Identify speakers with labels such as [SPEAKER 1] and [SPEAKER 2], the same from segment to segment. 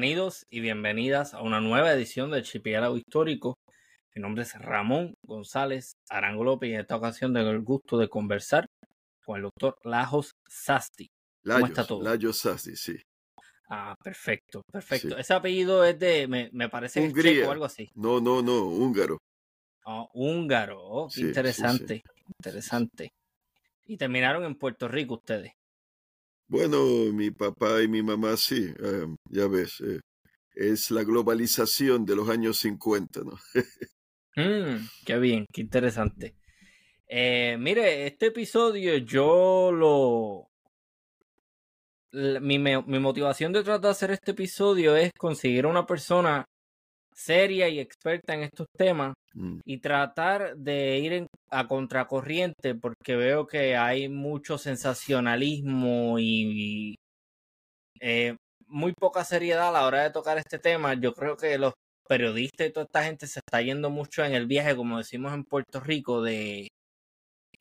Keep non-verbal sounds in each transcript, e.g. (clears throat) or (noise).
[SPEAKER 1] Bienvenidos y bienvenidas a una nueva edición del Chipiálago Histórico. Mi nombre es Ramón González Arango López y en esta ocasión tengo el gusto de conversar con el doctor Lajos Sasti.
[SPEAKER 2] ¿Cómo está todo? Lajos Sasti, sí.
[SPEAKER 1] Ah, perfecto, perfecto. Ese apellido es de, me, me parece es checo o algo así.
[SPEAKER 2] No, no, no, húngaro.
[SPEAKER 1] Oh, húngaro, oh, interesante, interesante. Y terminaron en Puerto Rico ustedes.
[SPEAKER 2] Bueno, mi papá y mi mamá sí, em, ya ves, eh, es la globalización de los años 50, ¿no? (laughs)
[SPEAKER 1] mm, qué bien, qué interesante. Eh, mire, este episodio yo lo... Mi, mi motivación de tratar de hacer este episodio es conseguir una persona seria y experta en estos temas. Y tratar de ir a contracorriente porque veo que hay mucho sensacionalismo y, eh, muy poca seriedad a la hora de tocar este tema. Yo creo que los periodistas y toda esta gente se está yendo mucho en el viaje, como decimos en Puerto Rico, de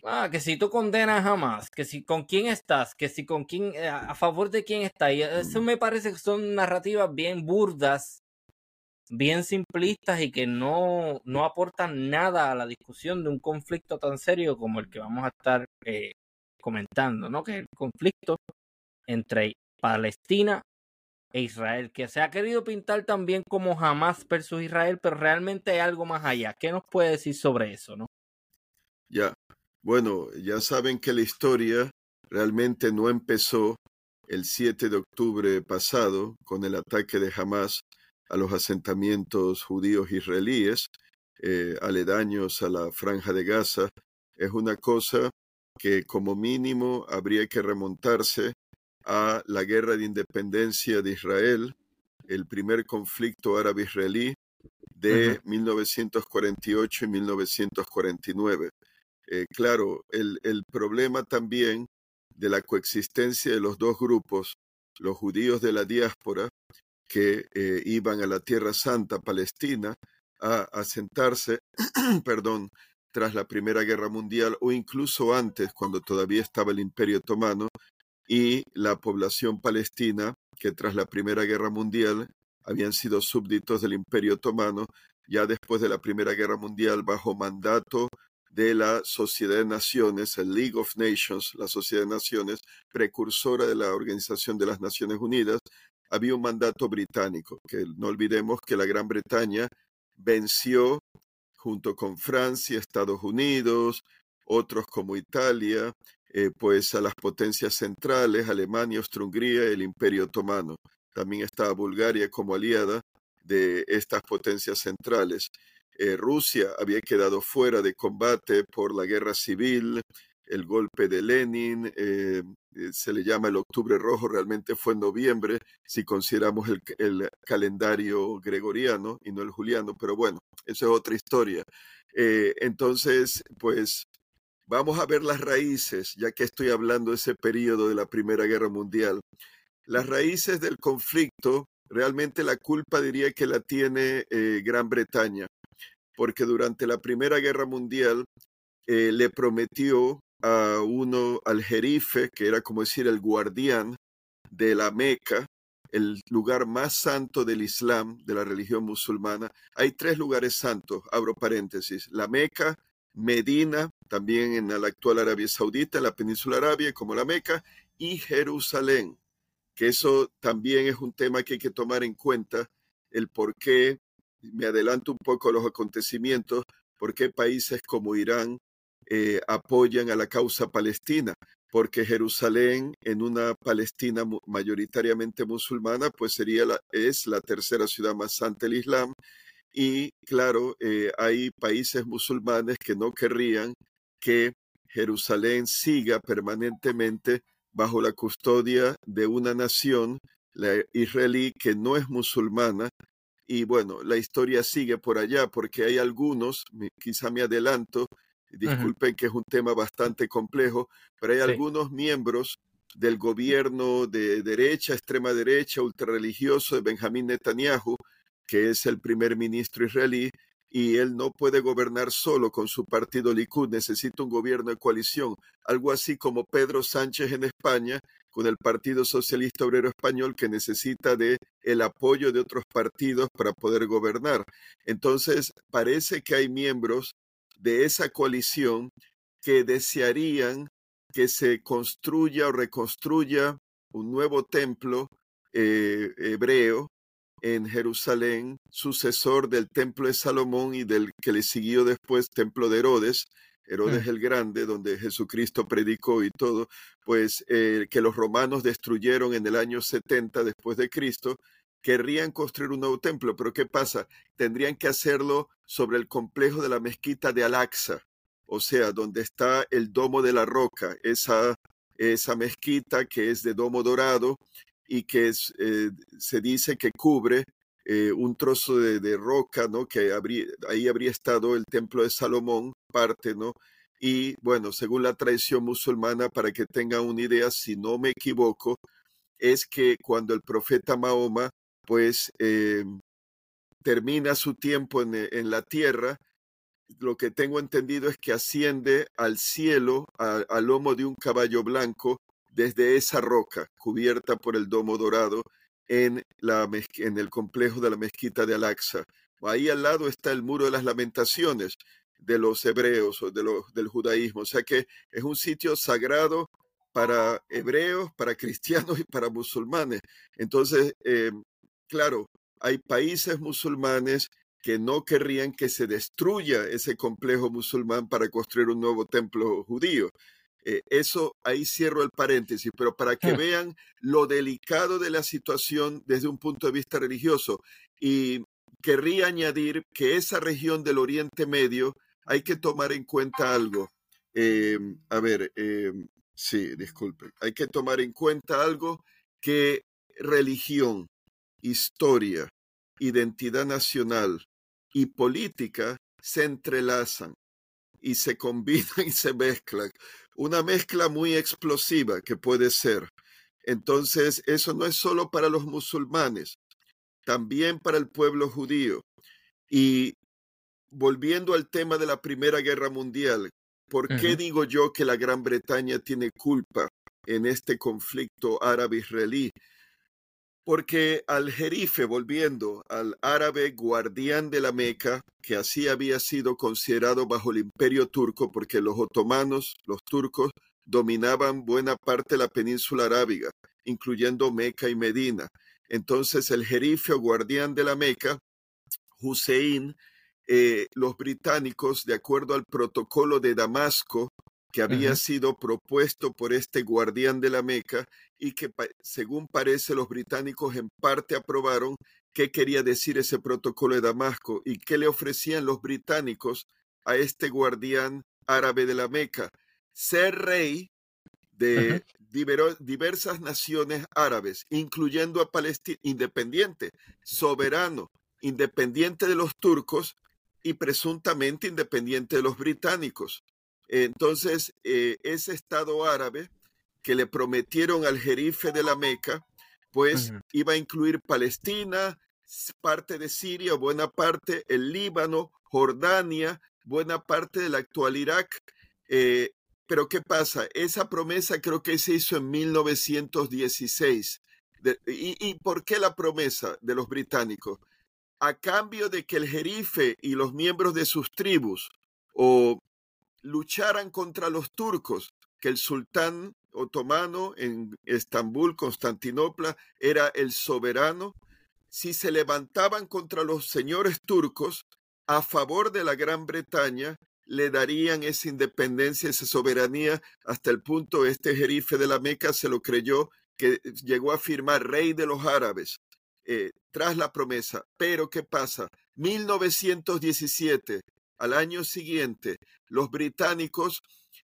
[SPEAKER 1] Ah, que si tú condenas jamás, que si con quién estás, que si con quién, eh, a favor de quién estás. Y eso mm. me parece que son narrativas bien burdas bien simplistas y que no, no aportan nada a la discusión de un conflicto tan serio como el que vamos a estar eh, comentando, ¿no? Que es el conflicto entre Palestina e Israel, que se ha querido pintar también como Hamas versus Israel, pero realmente hay algo más allá. ¿Qué nos puede decir sobre eso, no?
[SPEAKER 2] Ya, bueno, ya saben que la historia realmente no empezó el 7 de octubre pasado con el ataque de Hamas a los asentamientos judíos israelíes eh, aledaños a la franja de Gaza es una cosa que como mínimo habría que remontarse a la guerra de independencia de Israel, el primer conflicto árabe-israelí de 1948 y 1949. Eh, claro, el, el problema también de la coexistencia de los dos grupos, los judíos de la diáspora que eh, iban a la Tierra Santa, Palestina, a asentarse, (clears throat) perdón, tras la Primera Guerra Mundial o incluso antes, cuando todavía estaba el Imperio Otomano, y la población palestina, que tras la Primera Guerra Mundial habían sido súbditos del Imperio Otomano, ya después de la Primera Guerra Mundial, bajo mandato de la Sociedad de Naciones, el League of Nations, la Sociedad de Naciones, precursora de la Organización de las Naciones Unidas, había un mandato británico, que no olvidemos que la Gran Bretaña venció junto con Francia, Estados Unidos, otros como Italia, eh, pues a las potencias centrales, Alemania, Austria-Hungría, el Imperio Otomano. También estaba Bulgaria como aliada de estas potencias centrales. Eh, Rusia había quedado fuera de combate por la guerra civil, el golpe de Lenin, eh, eh, se le llama el Octubre Rojo, realmente fue en noviembre, si consideramos el, calendario gregoriano y no el juliano, pero bueno, eso es otra historia. Eh, entonces, pues vamos a ver las raíces, ya que estoy hablando de ese periodo de la Primera Guerra Mundial. Las raíces del conflicto, realmente la culpa diría que la tiene Gran Bretaña, porque durante la Primera Guerra Mundial le prometió a uno al jerife, que era como decir el guardián de la Meca, el lugar más santo del Islam, de la religión musulmana. Hay tres lugares santos, abro paréntesis, la Meca, Medina, también en la actual Arabia Saudita, la península Arabia, como la Meca, y Jerusalén, que eso también es un tema que hay que tomar en cuenta, el por qué, me adelanto un poco a los acontecimientos, por qué países como Irán, eh, apoyan a la causa palestina, porque Jerusalén, en una Palestina mayoritariamente musulmana, pues sería la, es la tercera ciudad más santa del Islam. Y claro, eh, hay países musulmanes que no querrían que Jerusalén siga permanentemente bajo la custodia de una nación, la israelí, que no es musulmana. Y bueno, la historia sigue por allá porque hay algunos, quizá me adelanto, Disculpen que es un tema bastante complejo, pero hay algunos miembros del gobierno de derecha, extrema derecha, ultrarreligioso de Benjamín Netanyahu, que es el primer ministro israelí, y él no puede gobernar solo con su partido Likud, necesita un gobierno de coalición, algo así como Pedro Sánchez en España, con el Partido Socialista Obrero Español, que necesita de el apoyo de otros partidos para poder gobernar. Entonces, parece que hay miembros de esa coalición que desearían que se construya o reconstruya un nuevo templo eh, hebreo en Jerusalén, sucesor del templo de Salomón y del que le siguió después templo de Herodes, Herodes mm. el Grande, donde Jesucristo predicó y todo, pues eh, que los romanos destruyeron en el año 70 después de Cristo, querrían construir un nuevo templo, pero ¿qué pasa? Tendrían que hacerlo sobre el complejo de la mezquita de Al-Aqsa, o sea, donde está el domo de la roca, esa, esa mezquita que es de domo dorado y que eh, se dice que cubre eh, un trozo de, roca, ¿no? Que ahí habría estado el templo de Salomón, parte, ¿no? Y bueno, según la tradición musulmana, para que tengan una idea, si no me equivoco, es que cuando el profeta Mahoma, pues, eh, termina su tiempo en, en la tierra, lo que tengo entendido es que asciende al cielo al lomo de un caballo blanco desde esa roca cubierta por el domo dorado en, la, en el complejo de la mezquita de Al-Aqsa. Ahí al lado está el muro de las lamentaciones de los hebreos o de los, del judaísmo. O sea que es un sitio sagrado para hebreos, para cristianos y para musulmanes. Entonces, eh, claro, hay países musulmanes que no querrían que se destruya ese complejo musulmán para construir un nuevo templo judío. Eh, eso ahí cierro el paréntesis, pero para que ah. vean lo delicado de la situación desde un punto de vista religioso. Y querría añadir que esa región del Oriente Medio hay que tomar en cuenta algo. Em, a ver, em, sí, disculpe. Hay que tomar en cuenta algo que religión, historia, identidad nacional, y política se entrelazan y se combinan y se mezclan. Una mezcla muy explosiva que puede ser. Entonces, eso no es solo para los musulmanes, también para el pueblo judío. Y volviendo al tema de la Primera Guerra Mundial, ¿por qué digo yo que la Gran Bretaña tiene culpa en este conflicto árabe-israelí? Porque al jerife, volviendo al árabe guardián de la Meca, que así había sido considerado bajo el imperio turco, porque los otomanos, los turcos, dominaban buena parte de la península arábiga, incluyendo Meca y Medina. Entonces el jerife o guardián de la Meca, Hussein, eh, los británicos, de acuerdo al protocolo de Damasco, que había sido propuesto por este guardián de la Meca y que, según parece, los británicos en parte aprobaron qué quería decir ese protocolo de Damasco y qué le ofrecían los británicos a este guardián árabe de la Meca. Ser rey de diversas naciones árabes, incluyendo a Palestina, independiente, soberano, independiente de los turcos y presuntamente independiente de los británicos. Entonces, eh, ese Estado árabe que le prometieron al jerife de la Meca, pues iba a incluir Palestina, parte de Siria, buena parte, el Líbano, Jordania, buena parte del actual Irak. Eh, pero ¿qué pasa? Esa promesa creo que se hizo en 1916. y, ¿Y por qué la promesa de los británicos? A cambio de que el jerife y los miembros de sus tribus o lucharan contra los turcos, que el sultán otomano en Estambul, Constantinopla, era el soberano, si se levantaban contra los señores turcos a favor de la Gran Bretaña, le darían esa independencia, esa soberanía, hasta el punto este jerife de la Meca se lo creyó, que llegó a firmar rey de los árabes eh, tras la promesa. Pero ¿qué pasa? 1917, al año siguiente, los británicos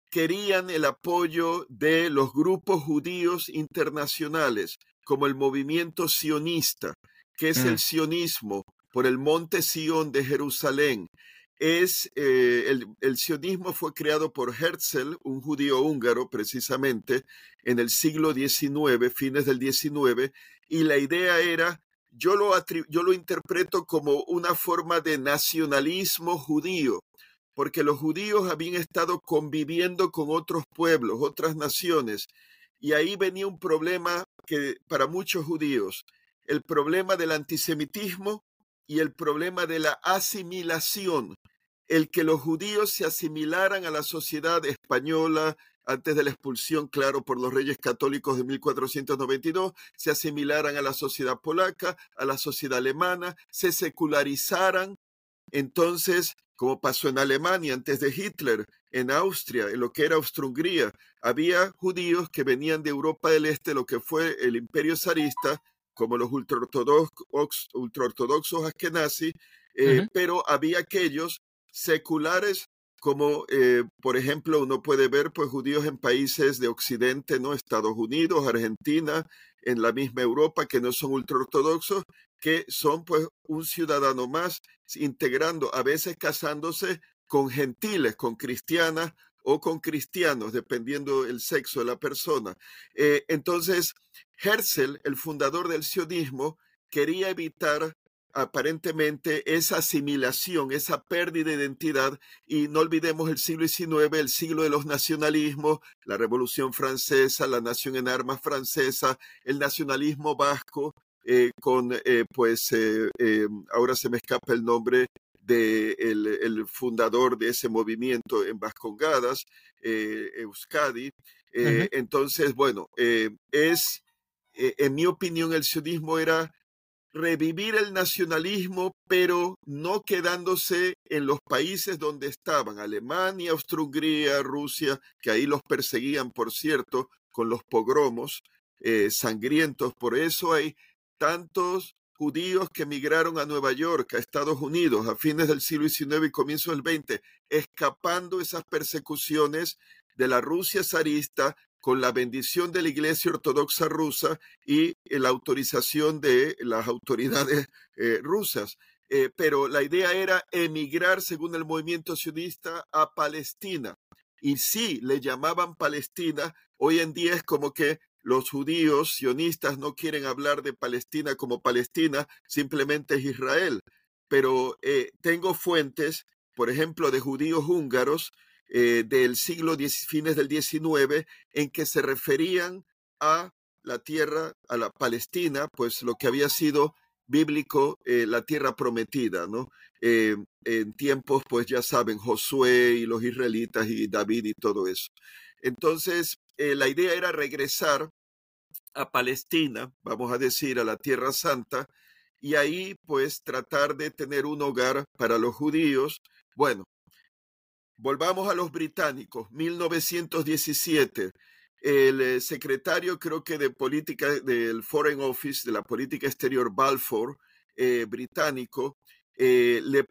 [SPEAKER 2] querían el apoyo de los grupos judíos internacionales, como el movimiento sionista, que es el mm. sionismo por el monte Sion de Jerusalén. Es, eh, el, el, sionismo fue creado por Herzl, un judío húngaro precisamente, en el siglo XIX, fines del XIX, y la idea era yo lo, interpreto como una forma de nacionalismo judío, porque los judíos habían estado conviviendo con otros pueblos, otras naciones, y ahí venía un problema que para muchos judíos, el problema del antisemitismo y el problema de la asimilación, el que los judíos se asimilaran a la sociedad española antes de la expulsión, claro, por los reyes católicos de 1492, se asimilaran a la sociedad polaca, a la sociedad alemana, se secularizaran. Entonces, como pasó en Alemania antes de Hitler, en Austria, en lo que era Austria-Hungría, había judíos que venían de Europa del Este, lo que fue el imperio zarista, como los ultraortodoxos, ultraortodoxos askenazis, eh, pero había aquellos seculares como eh, por ejemplo uno puede ver pues judíos en países de Occidente, ¿no? Estados Unidos, Argentina, en la misma Europa que no son ultraortodoxos, que son pues un ciudadano más integrando, a veces casándose con gentiles, con cristianas o con cristianos, dependiendo el sexo de la persona. Eh, entonces, Herzl, el fundador del sionismo, quería evitar aparentemente esa asimilación, esa pérdida de identidad, y no olvidemos el siglo XIX, el siglo de los nacionalismos, la Revolución Francesa, la nación en armas francesa, el nacionalismo vasco, eh, con, eh, pues, ahora se me escapa el nombre de el, fundador de ese movimiento en Vascongadas, eh, Euskadi. Eh, entonces, bueno, eh, es, en mi opinión, el sionismo era revivir el nacionalismo, pero no quedándose en los países donde estaban, Alemania, Austria-Hungría, Rusia, que ahí los perseguían, por cierto, con los pogromos sangrientos. Por eso hay tantos judíos que emigraron a Nueva York, a Estados Unidos, a fines del siglo XIX y comienzo del XX, escapando esas persecuciones de la Rusia zarista con la bendición de la Iglesia Ortodoxa rusa y la autorización de las autoridades eh, rusas. Eh, pero la idea era emigrar, según el movimiento sionista, a Palestina. Y sí, le llamaban Palestina. Hoy en día es como que los judíos sionistas no quieren hablar de Palestina como Palestina, simplemente es Israel. Pero eh, tengo fuentes, por ejemplo, de judíos húngaros eh, del siglo fines del XIX, en que se referían a la tierra, a la Palestina, pues lo que había sido bíblico, eh, la tierra prometida, ¿no? en tiempos, pues ya saben, Josué y los israelitas y David y todo eso. Entonces, la idea era regresar a Palestina, vamos a decir, a la Tierra Santa, y ahí pues tratar de tener un hogar para los judíos. Bueno, volvamos a los británicos, 1917. El eh, secretario, creo que de política del Foreign Office, de la política exterior Balfour, eh, británico, eh, le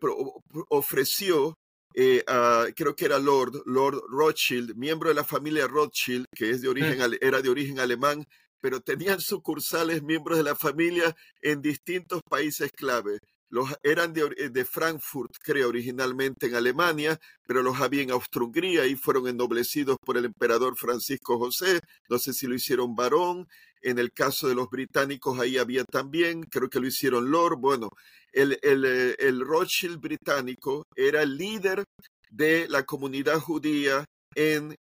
[SPEAKER 2] ofreció creo que era Lord, Lord Rothschild, miembro de la familia Rothschild, que es de origen, era de origen alemán, pero tenían sucursales miembros de la familia en distintos países clave. Eran de, eh, de Frankfurt, creo, originalmente en Alemania, pero los había en Austria-Hungría y fueron ennoblecidos por el emperador Francisco José. No sé si lo hicieron varón. En el caso de los británicos, ahí había también, creo que lo hicieron Lord. Bueno, el, el, eh, el Rothschild británico era el líder de la comunidad judía en,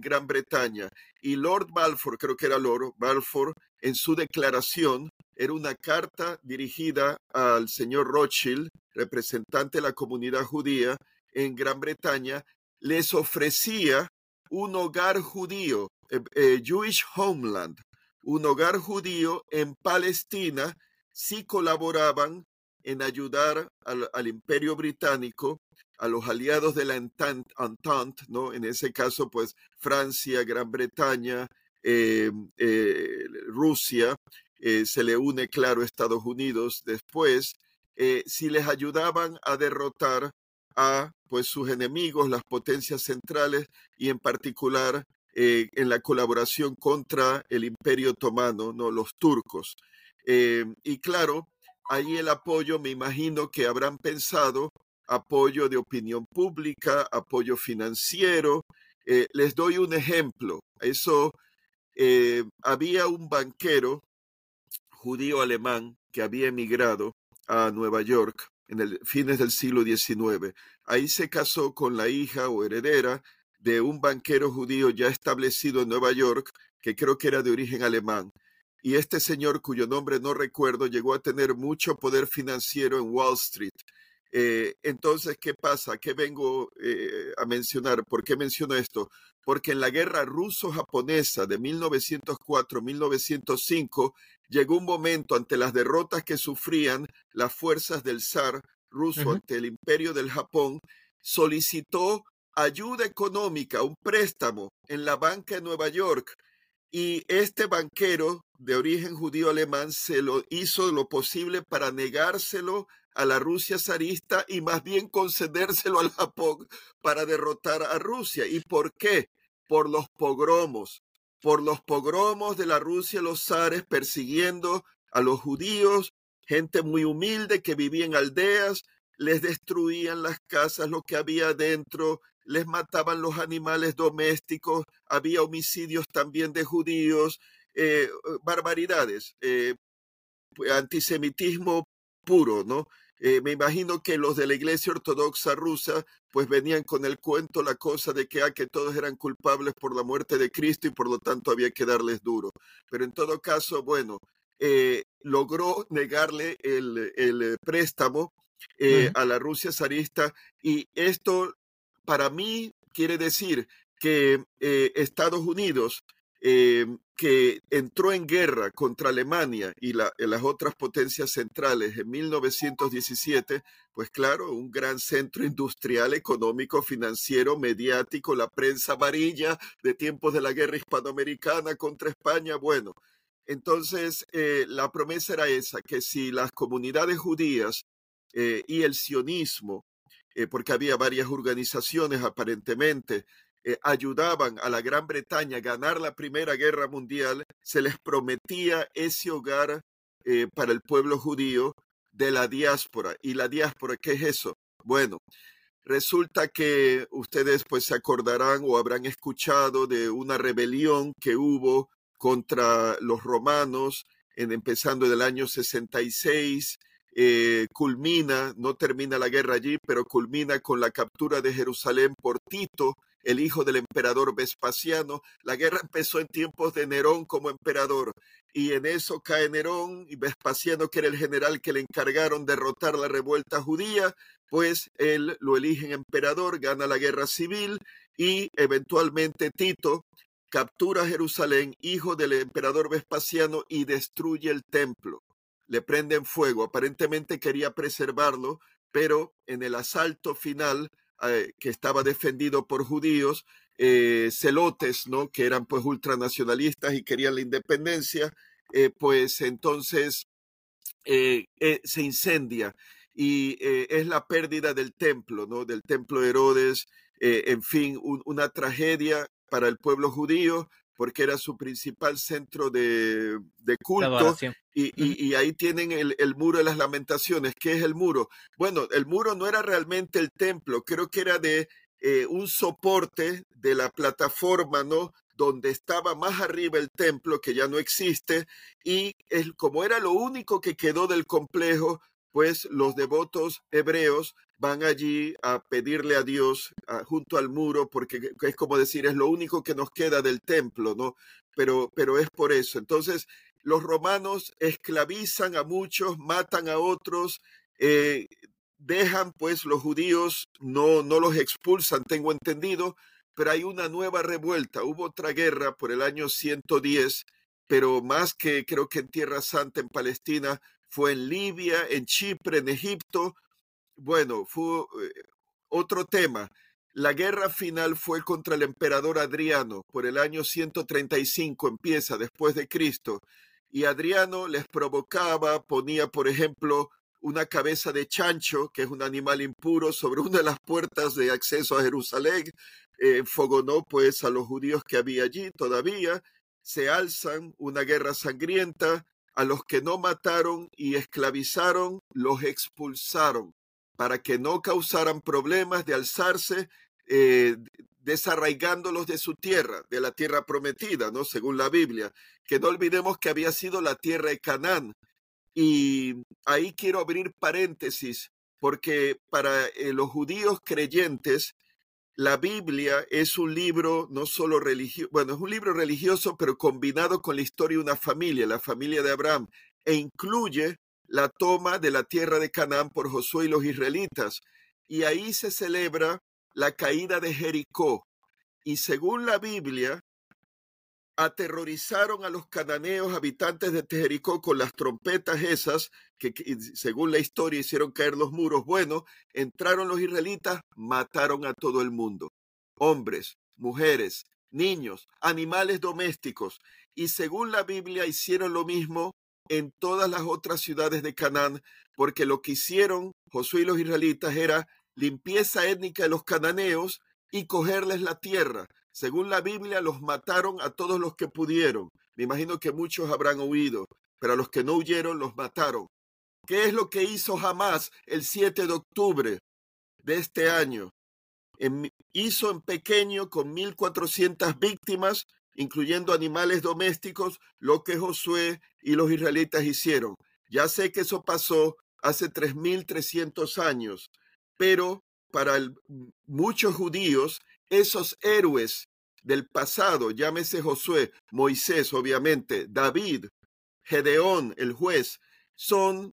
[SPEAKER 2] Gran Bretaña. Y Lord Balfour, creo que era Lord Balfour, en su declaración, era una carta dirigida al señor Rothschild, representante de la comunidad judía en Gran Bretaña, les ofrecía un hogar judío, eh, eh, Jewish Homeland, un hogar judío en Palestina si colaboraban en ayudar al, al imperio británico a los aliados de la Entente, ¿no? En ese caso, pues Francia, Gran Bretaña, eh, eh, Rusia, eh, se le une, claro, Estados Unidos después, si les ayudaban a derrotar a pues sus enemigos, las potencias centrales y en particular en la colaboración contra el Imperio Otomano, no los turcos. y claro, ahí el apoyo, me imagino que habrán pensado apoyo de opinión pública, apoyo financiero. Eh, les doy un ejemplo. Eso, eh, había un banquero judío alemán que había emigrado a Nueva York en el fines del siglo XIX. Ahí se casó con la hija o heredera de un banquero judío ya establecido en Nueva York, que creo que era de origen alemán. y este señor, cuyo nombre no recuerdo, llegó a tener mucho poder financiero en Wall Street. Eh, entonces, ¿qué pasa? ¿Qué vengo eh, a mencionar? ¿Por qué menciono esto? Porque en la guerra ruso-japonesa de 1904-1905 llegó un momento ante las derrotas que sufrían las fuerzas del zar ruso ante el imperio del Japón, solicitó ayuda económica, un préstamo en la banca de Nueva York. Y este banquero de origen judío alemán se lo hizo lo posible para negárselo a la Rusia zarista y más bien concedérselo al Japón para derrotar a Rusia. ¿Y por qué? Por los pogromos, por los pogromos de la Rusia, los zares persiguiendo a los judíos, gente muy humilde que vivía en aldeas, les destruían las casas, lo que había dentro, les mataban los animales domésticos, había homicidios también de judíos, eh, barbaridades, eh, antisemitismo puro, ¿no? Eh, me imagino que los de la Iglesia Ortodoxa rusa pues venían con el cuento, la cosa de que, ah, que todos eran culpables por la muerte de Cristo y por lo tanto había que darles duro. Pero en todo caso, bueno, eh, logró negarle el, el préstamo eh, a la Rusia zarista y esto para mí quiere decir que Estados Unidos que entró en guerra contra Alemania y las otras potencias centrales en 1917, pues claro, un gran centro industrial, económico, financiero, mediático, la prensa amarilla de tiempos de la guerra hispanoamericana contra España, bueno. Entonces, eh, la promesa era esa, que si las comunidades judías eh, y el sionismo, eh, porque había varias organizaciones aparentemente, eh, ayudaban a la Gran Bretaña a ganar la Primera Guerra Mundial, se les prometía ese hogar eh, para el pueblo judío de la diáspora. ¿Y la diáspora qué es eso? Bueno, resulta que ustedes pues se acordarán o habrán escuchado de una rebelión que hubo contra los romanos en, empezando del año 66 eh, culmina, no termina la guerra allí, pero culmina con la captura de Jerusalén por Tito el hijo del emperador Vespasiano. La guerra empezó en tiempos de Nerón como emperador y en eso cae Nerón y Vespasiano, que era el general que le encargaron derrotar la revuelta judía, pues él lo eligen emperador, gana la guerra civil y eventualmente Tito captura Jerusalén, hijo del emperador Vespasiano, y destruye el templo. Le prenden fuego, aparentemente quería preservarlo, pero en el asalto final eh, que estaba defendido por judíos, eh, celotes, ¿no? Que eran pues ultranacionalistas y querían la independencia, eh, pues entonces se incendia y es la pérdida del templo, ¿no? Del templo de Herodes, en fin, una tragedia para el pueblo judío, porque era su principal centro de, culto. Y, ahí tienen el, muro de las lamentaciones. ¿Qué es el muro? Bueno, el muro no era realmente el templo, creo que era de eh, un soporte de la plataforma, ¿no? Donde estaba más arriba el templo, que ya no existe, y como era lo único que quedó del complejo, pues los devotos hebreos van allí a pedirle a Dios junto al muro, porque es como decir, es lo único que nos queda del templo, ¿no? Pero, pero es por eso. Entonces, los romanos esclavizan a muchos, matan a otros, eh, dejan, pues los judíos no, no los expulsan, tengo entendido, pero hay una nueva revuelta. Hubo otra guerra por el año 110, pero más que creo que en Tierra Santa, en Palestina, fue en Libia, en Chipre, en Egipto. Bueno, fue eh, otro tema. La guerra final fue contra el emperador Adriano por el año 135, empieza después de Cristo. Y Adriano les provocaba, ponía, por ejemplo, una cabeza de chancho, que es un animal impuro, sobre una de las puertas de acceso a Jerusalén. Eh, fogonó pues a los judíos que había allí todavía. Se alzan, una guerra sangrienta, a los que no mataron y esclavizaron, los expulsaron, para que no causaran problemas de alzarse, eh, desarraigándolos de su tierra, de la tierra prometida, ¿no? Según la Biblia. Que no olvidemos que había sido la tierra de Canaán. Y ahí quiero abrir paréntesis, porque para eh, los judíos creyentes, la Biblia es un libro no solo religioso, bueno, es un libro religioso, pero combinado con la historia de una familia, la familia de Abraham, e incluye la toma de la tierra de Canaán por Josué y los israelitas. Y ahí se celebra la caída de Jericó. Y según la Biblia, aterrorizaron a los cananeos habitantes de Jericó con las trompetas esas, que, según la historia hicieron caer los muros. Bueno, entraron los israelitas, mataron a todo el mundo, hombres, mujeres, niños, animales domésticos, y según la Biblia hicieron lo mismo en todas las otras ciudades de Canaán, porque lo que hicieron Josué y los israelitas era limpieza étnica de los cananeos y cogerles la tierra. Según la Biblia, los mataron a todos los que pudieron. Me imagino que muchos habrán huido, pero a los que no huyeron los mataron. ¿Qué es lo que hizo Hamas el 7 de octubre de este año? hizo en pequeño con 1.400 víctimas, incluyendo animales domésticos, lo que Josué y los israelitas hicieron. Ya sé que eso pasó hace 3.300 años, pero para muchos judíos esos héroes del pasado, llámese Josué, Moisés, obviamente, David, Gedeón, el juez, son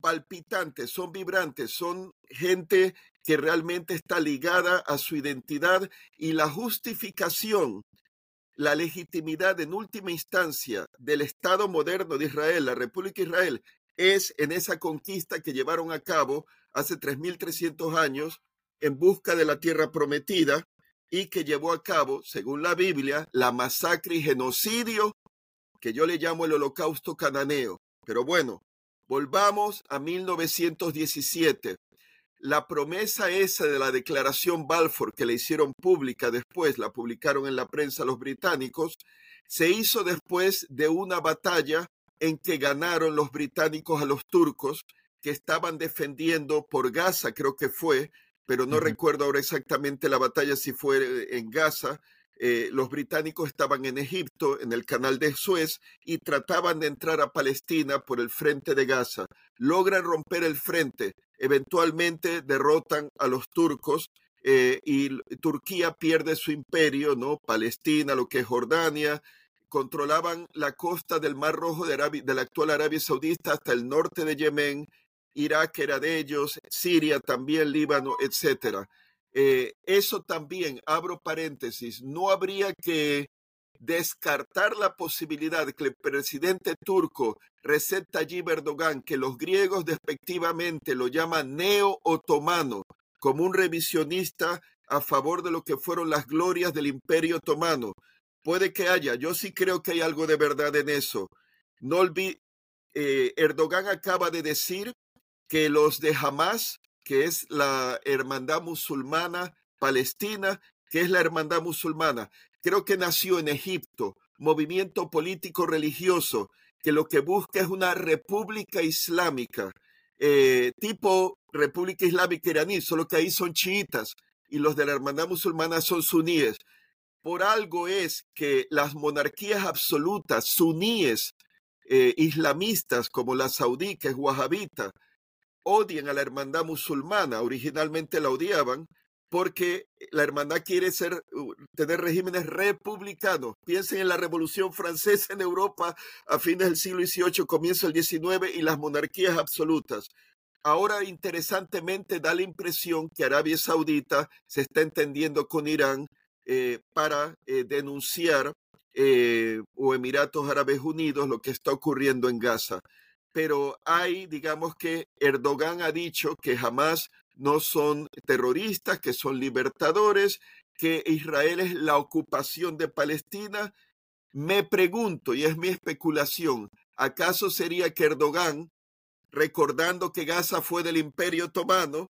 [SPEAKER 2] palpitantes, son vibrantes, son gente que realmente está ligada a su identidad y la justificación, la legitimidad en última instancia del Estado moderno de Israel, la República de Israel, es en esa conquista que llevaron a cabo hace 3.300 años en busca de la tierra prometida y que llevó a cabo, según la Biblia, la masacre y genocidio que yo le llamo el holocausto cananeo. Pero bueno, volvamos a 1917. La promesa esa de la declaración Balfour que le hicieron pública después, la publicaron en la prensa los británicos, se hizo después de una batalla en que ganaron los británicos a los turcos que estaban defendiendo por Gaza, creo que fue, pero no recuerdo ahora exactamente la batalla si fue eh, en Gaza. Eh, los británicos estaban en Egipto, en el canal de Suez, y trataban de entrar a Palestina por el frente de Gaza. Logran romper el frente, eventualmente derrotan a los turcos eh, y Turquía pierde su imperio, ¿no? Palestina, lo que es Jordania, controlaban la costa del Mar Rojo de, la actual Arabia Saudita hasta el norte de Yemen Irak era de ellos, Siria también, Líbano, etcétera. Eh, eso también, abro paréntesis, no habría que descartar la posibilidad que el presidente turco Recep Tayyip Erdogan, que los griegos despectivamente lo llaman neo-otomano, como un revisionista a favor de lo que fueron las glorias del imperio otomano. Puede que haya, yo sí creo que hay algo de verdad en eso. No eh, Erdogan acaba de decir que los de Hamas, que es la hermandad musulmana palestina, que es la hermandad musulmana, creo que nació en Egipto, movimiento político religioso, que lo que busca es una república islámica, eh, tipo república islámica iraní, solo que ahí son chiitas y los de la hermandad musulmana son suníes. Por algo es que las monarquías absolutas suníes, eh, islamistas como la saudí, que es wahabita, odian a la hermandad musulmana, originalmente la odiaban, porque la hermandad quiere ser, tener regímenes republicanos. Piensen en la Revolución Francesa en Europa a fines del siglo XVIII, comienzo del XIX y las monarquías absolutas. Ahora, interesantemente, da la impresión que Arabia Saudita se está entendiendo con Irán eh, para eh, denunciar eh, o Emiratos Árabes Unidos lo que está ocurriendo en Gaza pero hay, digamos que Erdogan ha dicho que jamás no son terroristas, que son libertadores, que Israel es la ocupación de Palestina. Me pregunto, y es mi especulación, ¿acaso sería que Erdogan, recordando que Gaza fue del Imperio Otomano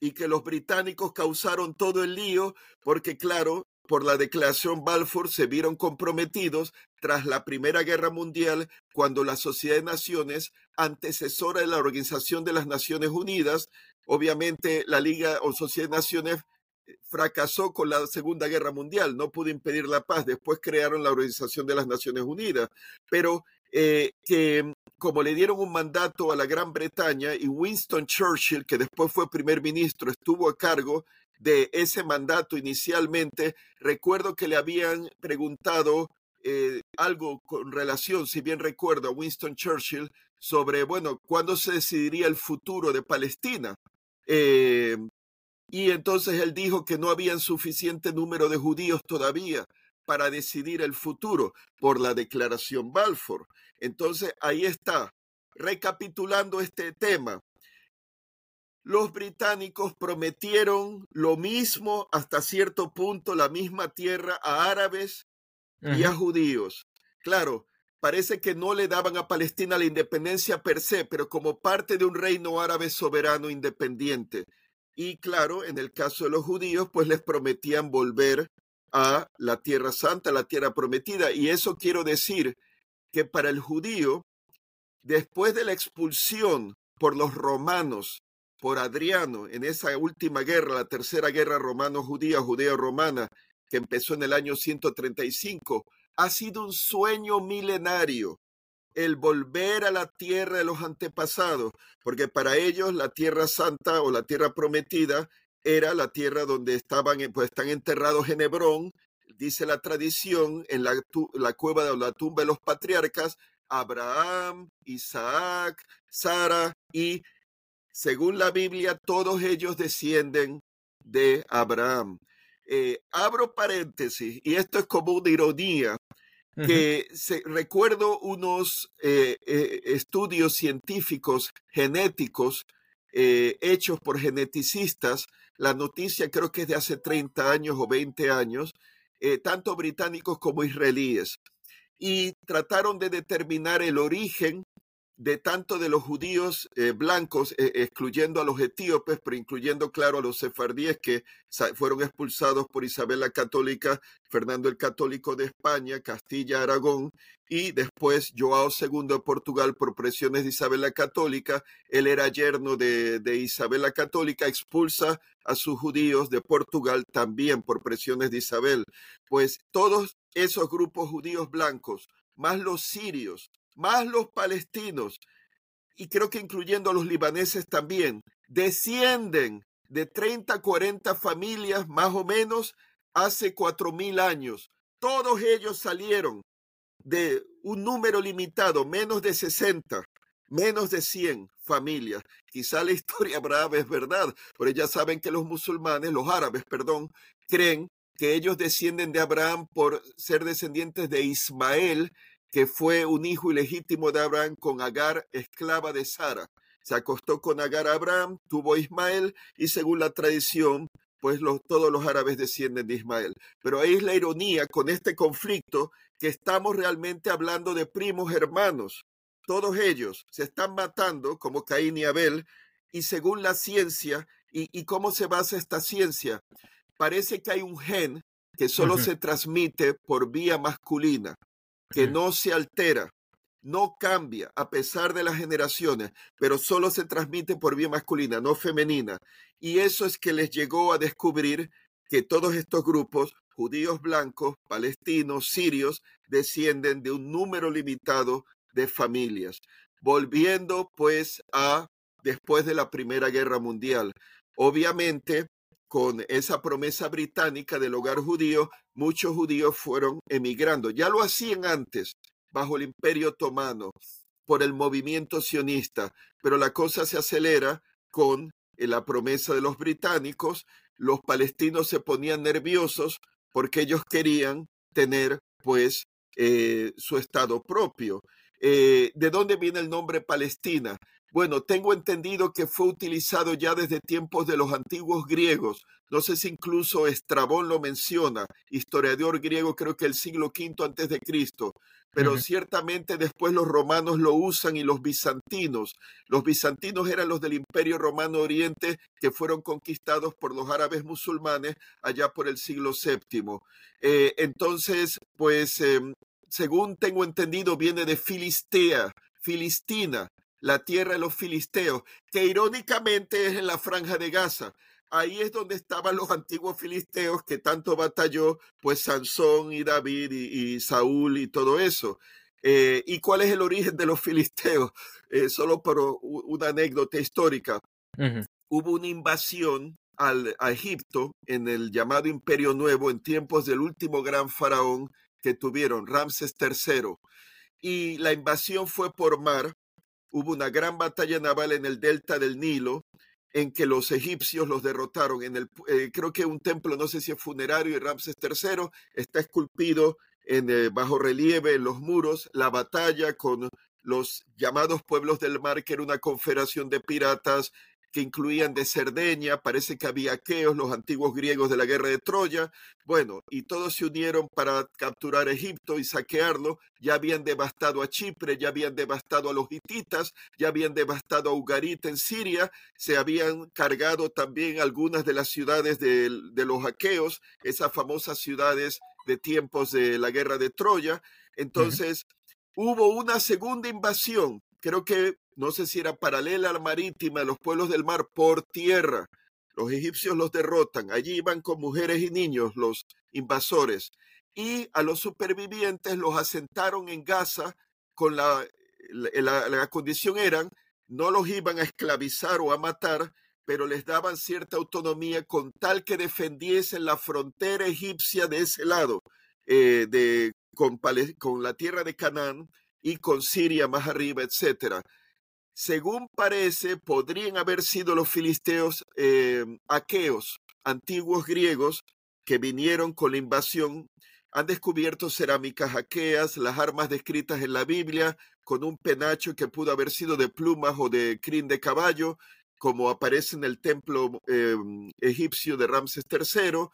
[SPEAKER 2] y que los británicos causaron todo el lío, porque claro, por la declaración Balfour se vieron comprometidos tras la Primera Guerra Mundial cuando la Sociedad de Naciones, antecesora de la Organización de las Naciones Unidas, obviamente la Liga o Sociedad de Naciones eh, fracasó con la Segunda Guerra Mundial, no pudo impedir la paz, después crearon la Organización de las Naciones Unidas, pero eh, que como le dieron un mandato a la Gran Bretaña y Winston Churchill, que después fue primer ministro, estuvo a cargo, de ese mandato inicialmente, recuerdo que le habían preguntado eh, algo con relación, si bien recuerdo, a Winston Churchill sobre, bueno, cuándo se decidiría el futuro de Palestina. Eh, y entonces él dijo que no había suficiente número de judíos todavía para decidir el futuro por la declaración Balfour. Entonces ahí está, recapitulando este tema. Los británicos prometieron lo mismo hasta cierto punto, la misma tierra a árabes y a judíos. Claro, parece que no le daban a Palestina la independencia per se, pero como parte de un reino árabe soberano independiente. Y claro, en el caso de los judíos, pues les prometían volver a la tierra santa, la tierra prometida. Y eso quiero decir que para el judío, después de la expulsión por los romanos, por Adriano, en esa última guerra, la tercera guerra romano-judía, judeo-romana, que empezó en el año 135, ha sido un sueño milenario el volver a la tierra de los antepasados, porque para ellos la tierra santa o la tierra prometida era la tierra donde estaban, pues están enterrados en Hebrón, dice la tradición, en la, la cueva de la tumba de los patriarcas, Abraham, Isaac, Sara y, según la Biblia, todos ellos descienden de Abraham. Eh, abro paréntesis, y esto es como una ironía, que se, recuerdo unos eh, eh, estudios científicos genéticos hechos por geneticistas. La noticia creo que es de hace 30 años o 20 años, tanto británicos como israelíes, y trataron de determinar el origen de tanto de los judíos eh, blancos, eh, excluyendo a los etíopes, pero incluyendo, claro, a los sefardíes que fueron expulsados por Isabel la Católica, Fernando el Católico de España, Castilla, Aragón, y después Joao II de Portugal por presiones de Isabel la Católica. Él era yerno de, de Isabel la Católica, expulsa a sus judíos de Portugal también por presiones de Isabel. Pues todos esos grupos judíos blancos, más los sirios, más los palestinos, y creo que incluyendo a los libaneses también, descienden de 30 a 40 familias más o menos hace cuatro mil años. Todos ellos salieron de un número limitado, menos de 60, menos de 100 familias. Quizá la (laughs) historia brava es verdad, pero ya saben que los musulmanes, los árabes, perdón, creen que ellos descienden de Abraham por ser descendientes de Ismael, que fue un hijo ilegítimo de Abraham con Agar, esclava de Sara. Se acostó con Agar Abraham, tuvo Ismael y según la tradición, pues todos los árabes descienden de Ismael. Pero ahí es la ironía con este conflicto que estamos realmente hablando de primos hermanos. Todos ellos se están matando como Caín y Abel y según la ciencia, ¿y, cómo se basa esta ciencia? Parece que hay un gen que solo se transmite por vía masculina que no se altera, no cambia a pesar de las generaciones, pero solo se transmite por vía masculina, no femenina. Y eso es que les llegó a descubrir que todos estos grupos, judíos blancos, palestinos, sirios, descienden de un número limitado de familias. Volviendo pues a después de la Primera Guerra Mundial. Obviamente, con esa promesa británica del hogar judío, muchos judíos fueron emigrando. Ya lo hacían antes, bajo el imperio otomano, por el movimiento sionista, pero la cosa se acelera con eh, la promesa de los británicos. Los palestinos se ponían nerviosos porque ellos querían tener, pues, eh, su estado propio. Eh, ¿De dónde viene el nombre Palestina? Bueno, tengo entendido que fue utilizado ya desde tiempos de los antiguos griegos. No sé si incluso Estrabón lo menciona, historiador griego, creo que el siglo V antes de Cristo. Pero ciertamente después los romanos lo usan y los bizantinos. Los bizantinos eran los del Imperio Romano Oriente que fueron conquistados por los árabes musulmanes allá por el siglo VII. Eh, entonces, pues, em, según tengo entendido, viene de Filistea, Filistina la tierra de los filisteos, que irónicamente es en la franja de Gaza. Ahí es donde estaban los antiguos filisteos que tanto batalló, pues Sansón y David y, Saúl y todo eso. Eh, ¿Y cuál es el origen de los filisteos? Eh, solo por una anécdota histórica. Hubo una invasión al, a Egipto en el llamado Imperio Nuevo en tiempos del último gran faraón que tuvieron, Ramses III. Y la invasión fue por mar. Hubo una gran batalla naval en el delta del Nilo en que los egipcios los derrotaron. En el, eh, creo que un templo, no sé si es funerario, y Ramses III está esculpido en eh, bajo relieve en los muros la batalla con los llamados pueblos del mar, que era una confederación de piratas que incluían de Cerdeña, parece que había aqueos, los antiguos griegos de la guerra de Troya, bueno, y todos se unieron para capturar Egipto y saquearlo, ya habían devastado a Chipre, ya habían devastado a los hititas, ya habían devastado a Ugarit en Siria, se habían cargado también algunas de las ciudades de, los aqueos, esas famosas ciudades de tiempos de la guerra de Troya, entonces... Hubo una segunda invasión. Creo que no sé si era paralela a la marítima los pueblos del mar por tierra. Los egipcios los derrotan. Allí iban con mujeres y niños los invasores. Y a los supervivientes los asentaron en Gaza con la, la, la condición eran, no los iban a esclavizar o a matar, pero les daban cierta autonomía con tal que defendiesen la frontera egipcia de ese lado, eh, de, con, con la tierra de Canaán, y con Siria más arriba, etcétera. Según parece, podrían haber sido los filisteos eh, aqueos, antiguos griegos, que vinieron con la invasión. Han descubierto cerámicas aqueas, las armas descritas en la Biblia, con un penacho que pudo haber sido de plumas o de crin de caballo, como aparece en el templo eh, egipcio de Ramses III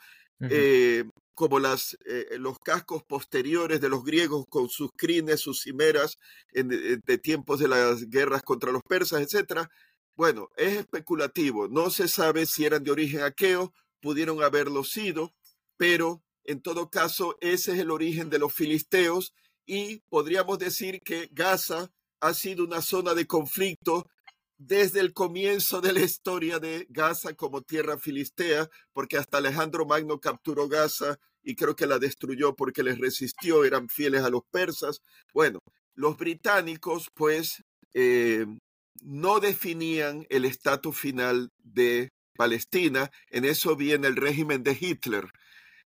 [SPEAKER 2] como las, eh, los cascos posteriores de los griegos con sus crines, sus cimeras eh, de, tiempos de las guerras contra los persas, etc. Bueno, es especulativo, no se sabe si eran de origen aqueo, pudieron haberlo sido, pero en todo caso ese es el origen de los filisteos y podríamos decir que Gaza ha sido una zona de conflicto desde el comienzo de la historia de Gaza como tierra filistea, porque hasta Alejandro Magno capturó Gaza y creo que la destruyó porque les resistió, eran fieles a los persas. Bueno, los británicos pues eh, no definían el estatus final de Palestina, en eso viene el régimen de Hitler.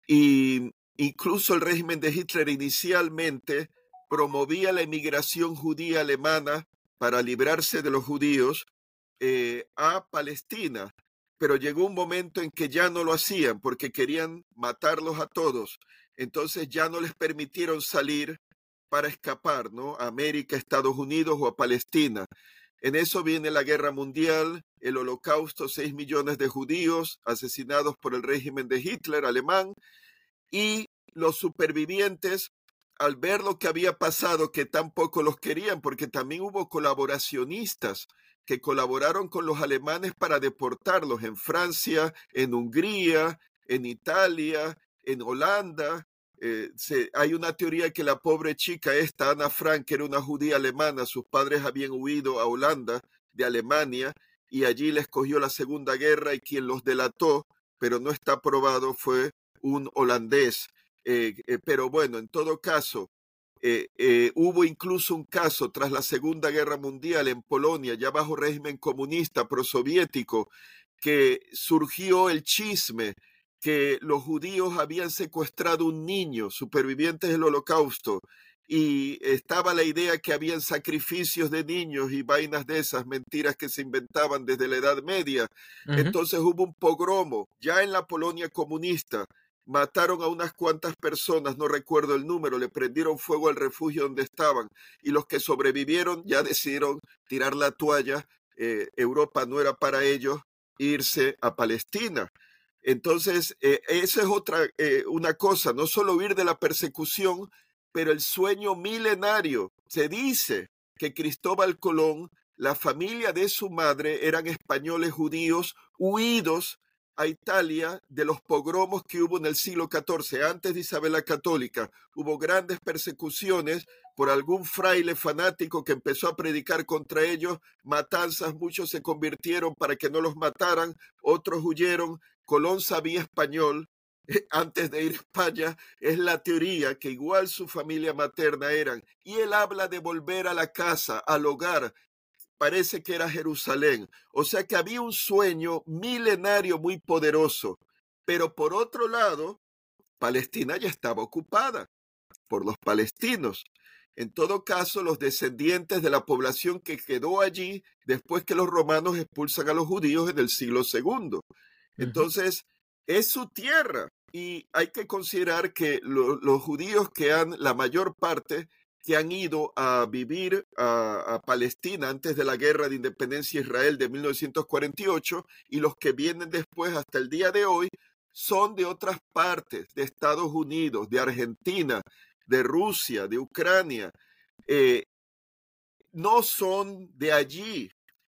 [SPEAKER 2] Y incluso el régimen de Hitler inicialmente promovía la inmigración judía alemana para librarse de los judíos eh, a Palestina pero llegó un momento en que ya no lo hacían porque querían matarlos a todos. Entonces ya no les permitieron salir para escapar, ¿no? A América, Estados Unidos o a Palestina. En eso viene la guerra mundial, el holocausto, seis millones de judíos asesinados por el régimen de Hitler alemán y los supervivientes al ver lo que había pasado, que tampoco los querían, porque también hubo colaboracionistas que colaboraron con los alemanes para deportarlos en Francia, en Hungría, en Italia, en Holanda. Eh, hay una teoría que la pobre chica esta, Ana Frank, que era una judía alemana, sus padres habían huido a Holanda de Alemania y allí les cogió la Segunda Guerra y quien los delató, pero no está probado, fue un holandés. Eh, eh, pero bueno, en todo caso, eh, eh, hubo incluso un caso tras la Segunda Guerra Mundial en Polonia, ya bajo régimen comunista prosoviético, que surgió el chisme que los judíos habían secuestrado un niño, supervivientes del holocausto, y estaba la idea que habían sacrificios de niños y vainas de esas, mentiras que se inventaban desde la Edad Media. Entonces hubo un pogromo ya en la Polonia comunista mataron a unas cuantas personas, no recuerdo el número, le prendieron fuego al refugio donde estaban y los que sobrevivieron ya decidieron tirar la toalla, eh, Europa no era para ellos, irse a Palestina. Entonces, eh, esa es otra, eh, una cosa, no solo huir de la persecución, pero el sueño milenario. Se dice que Cristóbal Colón, la familia de su madre eran españoles judíos huidos a Italia de los pogromos que hubo en el siglo XIV, antes de Isabel la Católica. Hubo grandes persecuciones por algún fraile fanático que empezó a predicar contra ellos, matanzas, muchos se convirtieron para que no los mataran, otros huyeron. Colón sabía español, (laughs) antes de ir a España, es la teoría que igual su familia materna eran. Y él habla de volver a la casa, al hogar, parece que era Jerusalén. O sea que había un sueño milenario muy poderoso. Pero por otro lado, Palestina ya estaba ocupada por los palestinos. En todo caso, los descendientes de la población que quedó allí después que los romanos expulsan a los judíos en el siglo II. Entonces, es su tierra y hay que considerar que los judíos que han, la mayor parte, que han ido a vivir a, Palestina antes de la guerra de independencia Israel de 1948 y los que vienen después hasta el día de hoy son de otras partes, de Estados Unidos, de Argentina, de Rusia, de Ucrania. Eh, no son de allí,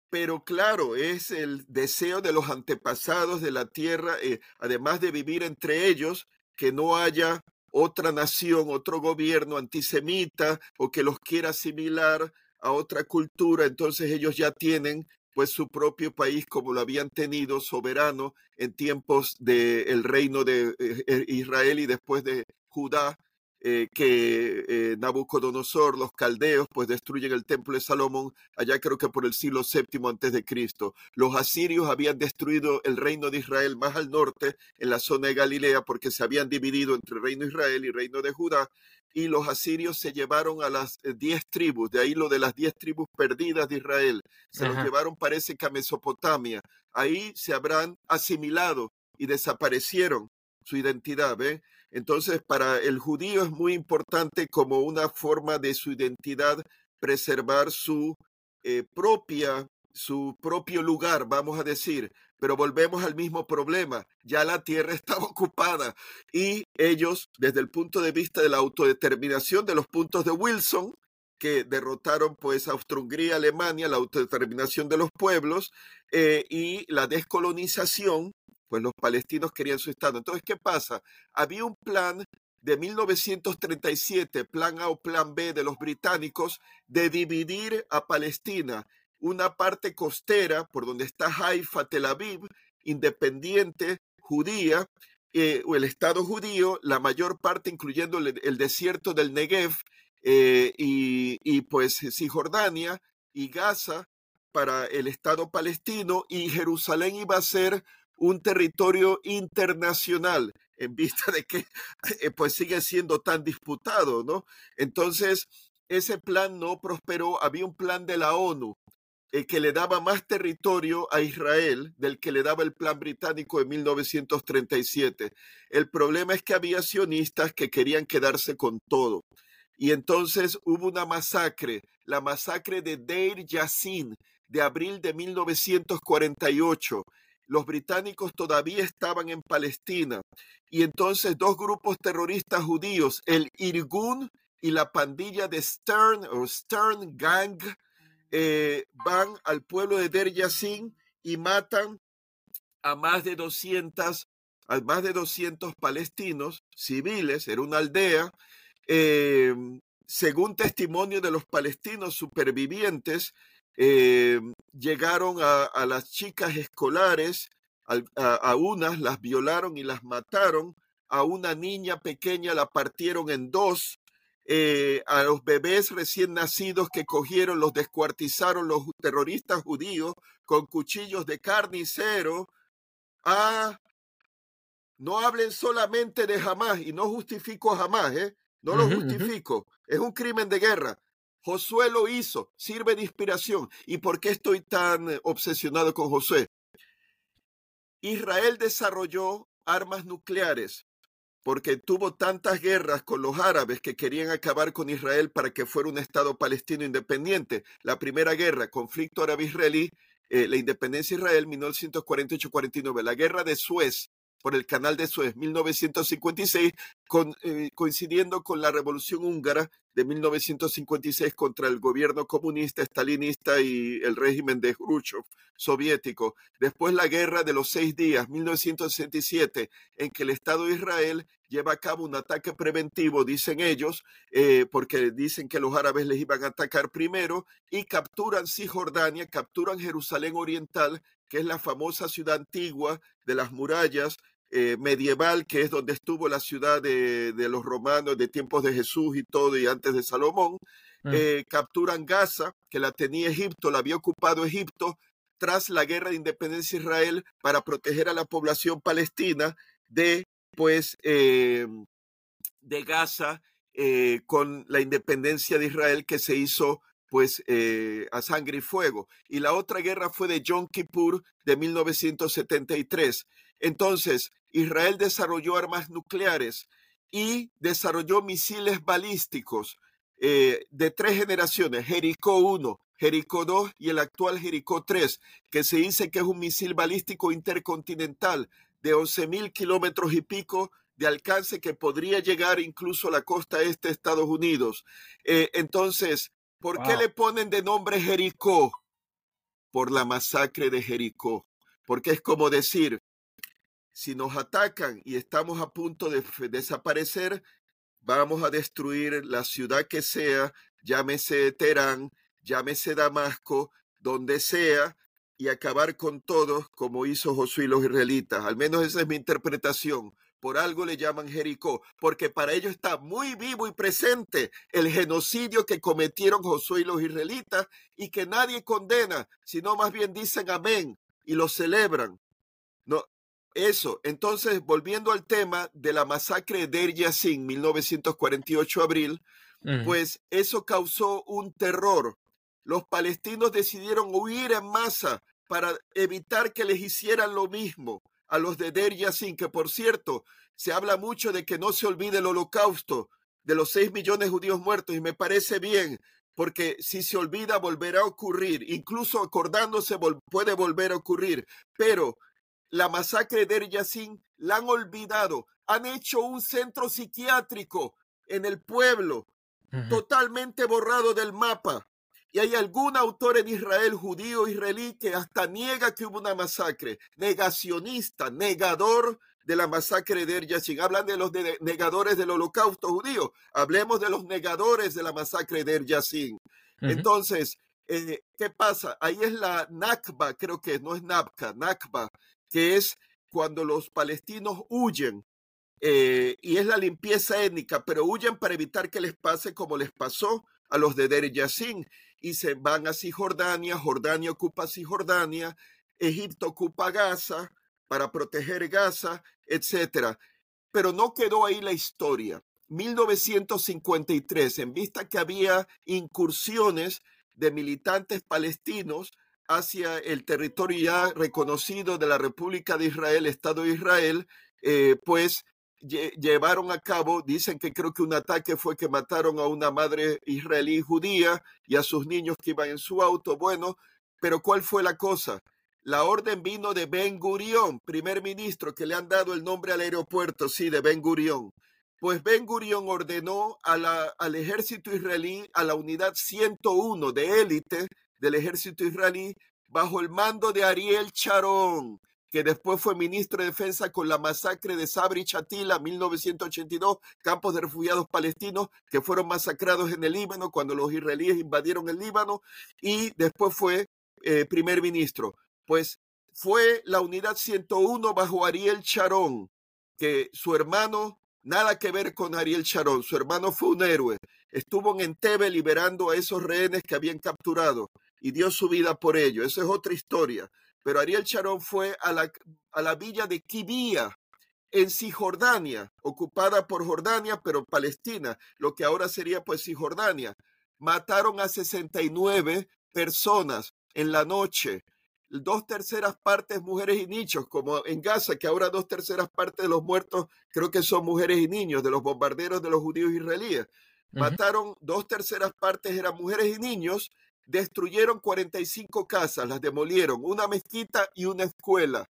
[SPEAKER 2] pero claro, es el deseo de los antepasados de la tierra, eh, además de vivir entre ellos, que no haya otra nación, otro gobierno antisemita o que los quiera asimilar a otra cultura, entonces ellos ya tienen pues su propio país como lo habían tenido soberano en tiempos del reino de eh, eh, Israel y después de Judá eh, que eh, Nabucodonosor, los caldeos, pues destruyen el templo de Salomón, allá creo que por el siglo VII antes de Cristo. Los asirios habían destruido el reino de Israel más al norte, en la zona de Galilea, porque se habían dividido entre el reino de Israel y el reino de Judá, y los asirios se llevaron a las eh, diez tribus, de ahí lo de las diez tribus perdidas de Israel, se los llevaron parece que a Mesopotamia, ahí se habrán asimilado y desaparecieron su identidad, ¿ven? Entonces, para el judío es muy importante como una forma de su identidad preservar su eh, propia, su propio lugar, vamos a decir. Pero volvemos al mismo problema. Ya la tierra (laughs) estaba ocupada y ellos, desde el punto de vista de la autodeterminación de los puntos de Wilson, que derrotaron pues Austro-Hungría, Alemania, la autodeterminación de los pueblos eh, y la descolonización, pues los palestinos querían su Estado. Entonces, ¿qué pasa? Había un plan de 1937, plan A o plan B de los británicos, de dividir a Palestina, una parte costera, por donde está Haifa, Tel Aviv, independiente, judía, eh, o el Estado judío, la mayor parte, incluyendo el, desierto del Negev, eh, y, y pues Cisjordania y Gaza para el Estado palestino, y Jerusalén iba a ser un territorio internacional en vista de que (laughs) eh, pues sigue siendo tan disputado, ¿no? Entonces, ese plan no prosperó, había un plan de la ONU eh, que le daba más territorio a Israel del que le daba el plan británico en 1937. El problema es que había sionistas que querían quedarse con todo. Y entonces hubo una masacre, la masacre de Deir Yassin, de abril de 1948, los británicos todavía estaban en Palestina y entonces dos grupos terroristas judíos, el Irgun y la pandilla de Stern o Stern Gang, eh, van al pueblo de Der Yassin y matan a más de 200, a más de 200 palestinos civiles, era una aldea. Eh, según testimonio de los palestinos supervivientes, eh, llegaron a, las chicas escolares, a, unas las violaron y las mataron, a una niña pequeña la partieron en dos, eh, a los bebés recién nacidos que cogieron, los descuartizaron los terroristas judíos con cuchillos de carnicero. Ah, no hablen solamente de jamás y no justifico jamás, ¿eh? No lo justifico. Es un crimen de guerra. Josué lo hizo, sirve de inspiración. ¿Y por qué estoy tan eh, obsesionado con Josué? Israel desarrolló armas nucleares porque tuvo tantas guerras con los árabes que querían acabar con Israel para que fuera un Estado palestino independiente. La primera guerra, conflicto árabe-israelí, eh, la independencia de Israel, 1948-49, la guerra de Suez, por el canal de Suez, 1956, eh, coincidiendo con la revolución húngara de 1956 contra el gobierno comunista, estalinista y el régimen de Khrushchev soviético. Después la guerra de los seis días, 1967, en que el Estado de Israel lleva a cabo un ataque preventivo, dicen ellos, eh, porque dicen que los árabes les iban a atacar primero, y capturan Cisjordania, capturan Jerusalén Oriental, que es la famosa ciudad antigua de las murallas, eh, medieval, que es donde estuvo la ciudad de, los romanos de tiempos de Jesús y todo, y antes de Salomón. Mm. Eh, capturan Gaza, que la tenía Egipto, la había ocupado Egipto tras la guerra de independencia de Israel para proteger a la población palestina de, pues, de Gaza con la independencia de Israel que se hizo pues eh, a sangre y fuego. Y la otra guerra fue de Yom Kippur de 1973. Entonces, Israel desarrolló armas nucleares y desarrolló misiles balísticos eh, de tres generaciones, Jericó 1, Jericó 2 y el actual Jericó 3, que se dice que es un misil balístico intercontinental de 11 mil kilómetros y pico de alcance que podría llegar incluso a la costa este de Estados Unidos. Eh, entonces, ¿Por qué le ponen de nombre Jericó? Por la masacre de Jericó. Porque es como decir, si nos atacan y estamos a punto de desaparecer, vamos a destruir la ciudad que sea, llámese Terán, llámese Damasco, donde sea, y acabar con todos como hizo Josué y los israelitas. Al menos esa es mi interpretación. Por algo le llaman Jericó, porque para ellos está muy vivo y presente el genocidio que cometieron Josué y los israelitas y que nadie condena, sino más bien dicen amén y lo celebran. Eso. Entonces, volviendo al tema de la masacre de Der Yassin, 1948 abril, pues eso causó un terror. Los palestinos decidieron huir en masa para evitar que les hicieran lo mismo a los de Der Yassin, que por cierto, se habla mucho de que no se olvide el holocausto de los seis millones de judíos muertos y me parece bien, porque si se olvida volverá a ocurrir, incluso acordándose puede volver a ocurrir, pero la masacre de Yassin la han olvidado, han hecho un centro psiquiátrico en el pueblo, totalmente borrado del mapa. Y hay algún autor en Israel, judío israelí, que hasta niega que hubo una masacre. Negacionista, negador de la masacre de Er Hablan de los negadores del holocausto judío. Hablemos de los negadores de la masacre de Er Entonces, eh, ¿qué pasa? Ahí es la Nakba, creo que no es Nabka, Nakba, que es cuando los palestinos huyen. Eh, y es la limpieza étnica, pero huyen para evitar que les pase como les pasó a los de Der Yassin y se van a Cisjordania, Jordania ocupa Cisjordania, Egipto ocupa Gaza para proteger Gaza, etc. Pero no quedó ahí la historia. 1953, en vista que había incursiones de militantes palestinos hacia el territorio ya reconocido de la República de Israel, Estado de Israel, eh, pues llevaron a cabo, dicen que creo que un ataque fue que mataron a una madre israelí judía y a sus niños que iban en su auto. Bueno, pero ¿cuál fue la cosa? La orden vino de Ben Gurión, primer ministro, que le han dado el nombre al aeropuerto, sí, de Ben Gurión. Pues Ben Gurión ordenó a al ejército israelí, a la unidad 101 de élite del ejército israelí, bajo el mando de Ariel Charón, que después fue ministro de Defensa con la masacre de Sabri Chatila, 1982, campos de refugiados palestinos que fueron masacrados en el Líbano cuando los israelíes invadieron el Líbano, y después fue eh, primer ministro. Pues fue la unidad 101 bajo Ariel Charón, que su hermano, nada que ver con Ariel Charón, su hermano fue un héroe, estuvo en Entebbe liberando a esos rehenes que habían capturado y dio su vida por ello. Esa es otra historia pero Ariel Sharon fue a la, a la villa de Kibia, en Cisjordania, ocupada por Jordania, pero Palestina, lo que ahora sería pues Cisjordania. Mataron a 69 personas en la noche, dos terceras partes mujeres y niños, como en Gaza, que ahora dos terceras partes de los muertos creo que son mujeres y niños, de los bombarderos de los judíos israelíes. Mataron dos terceras partes eran mujeres y niños destruyeron 45 casas, las demolieron, una mezquita y una escuela.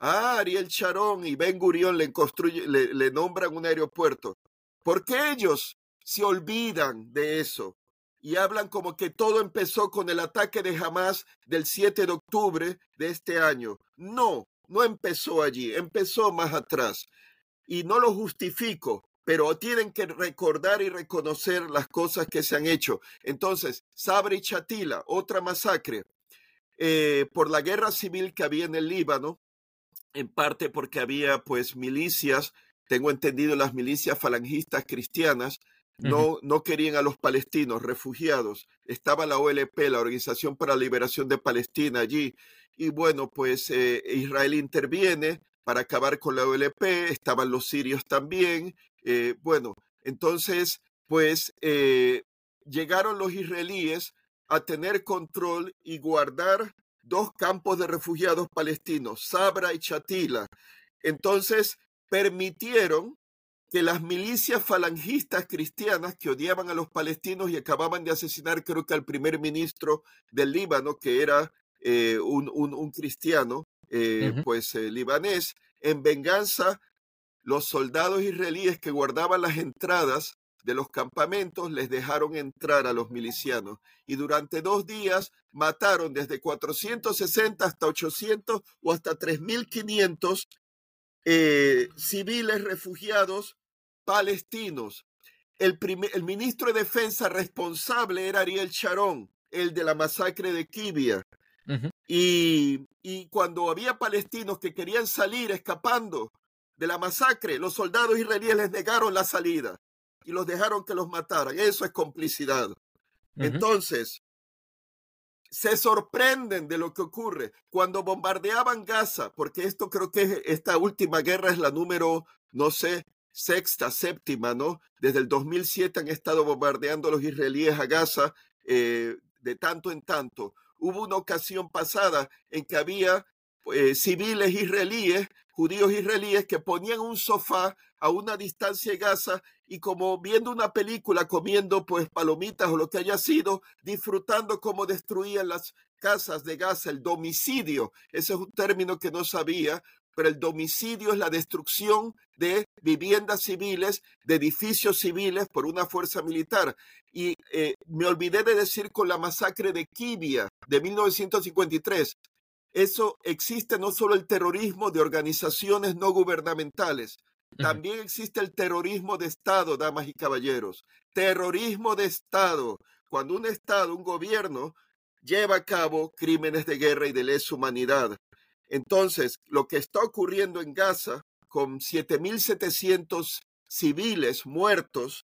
[SPEAKER 2] Ah, Ariel Sharon y Ben Gurión le, nombran un aeropuerto. ¿Por qué ellos se olvidan de eso? y hablan como que todo empezó con el ataque de Hamas del 7 de octubre de este año. No, no empezó allí, empezó más atrás. Y no lo justifico, pero tienen que recordar y reconocer las cosas que se han hecho. Entonces, Sabri Chatila, otra masacre, eh, por la guerra civil que había en el Líbano, en parte porque había pues milicias, tengo entendido las milicias falangistas cristianas, no, no querían a los palestinos refugiados. Estaba la OLP, la Organización para la Liberación de Palestina allí. Y bueno, pues eh, Israel interviene para acabar con la OLP, estaban los sirios también. Eh, bueno, entonces, pues eh, llegaron los israelíes a tener control y guardar dos campos de refugiados palestinos, Sabra y Chatila. Entonces, permitieron que las milicias falangistas cristianas que odiaban a los palestinos y acababan de asesinar creo que al primer ministro del Líbano, que era eh, un, un, cristiano, eh, pues eh, libanés, en venganza, los soldados israelíes que guardaban las entradas de los campamentos les dejaron entrar a los milicianos y durante dos días mataron desde 460 hasta 800 o hasta 3.500 eh, civiles refugiados palestinos. El, el, ministro de Defensa responsable era Ariel Sharon, el de la masacre de Kibia. y, y cuando había palestinos que querían salir escapando de la masacre, los soldados israelíes les negaron la salida y los dejaron que los mataran. Eso es complicidad. Entonces, se sorprenden de lo que ocurre cuando bombardeaban Gaza, porque esto creo que esta última guerra es la número, no sé, sexta, séptima, ¿no? Desde el 2007 han estado bombardeando los israelíes a Gaza eh, de tanto en tanto. Hubo una ocasión pasada en que había eh, civiles israelíes, judíos israelíes, que ponían un sofá a una distancia de Gaza y como viendo una película, comiendo pues palomitas o lo que haya sido, disfrutando cómo destruían las casas de Gaza, el domicidio. Ese es un término que no sabía, pero el domicidio es la destrucción de viviendas civiles, de edificios civiles por una fuerza militar. Y eh, me olvidé de decir con la masacre de Kibia de 1953, eso existe no solo el terrorismo de organizaciones no gubernamentales, también existe el terrorismo de Estado, damas y caballeros. Terrorismo de Estado, cuando un Estado, un gobierno, lleva a cabo crímenes de guerra y de lesa humanidad. Entonces, lo que está ocurriendo en Gaza, con 7.700 civiles muertos,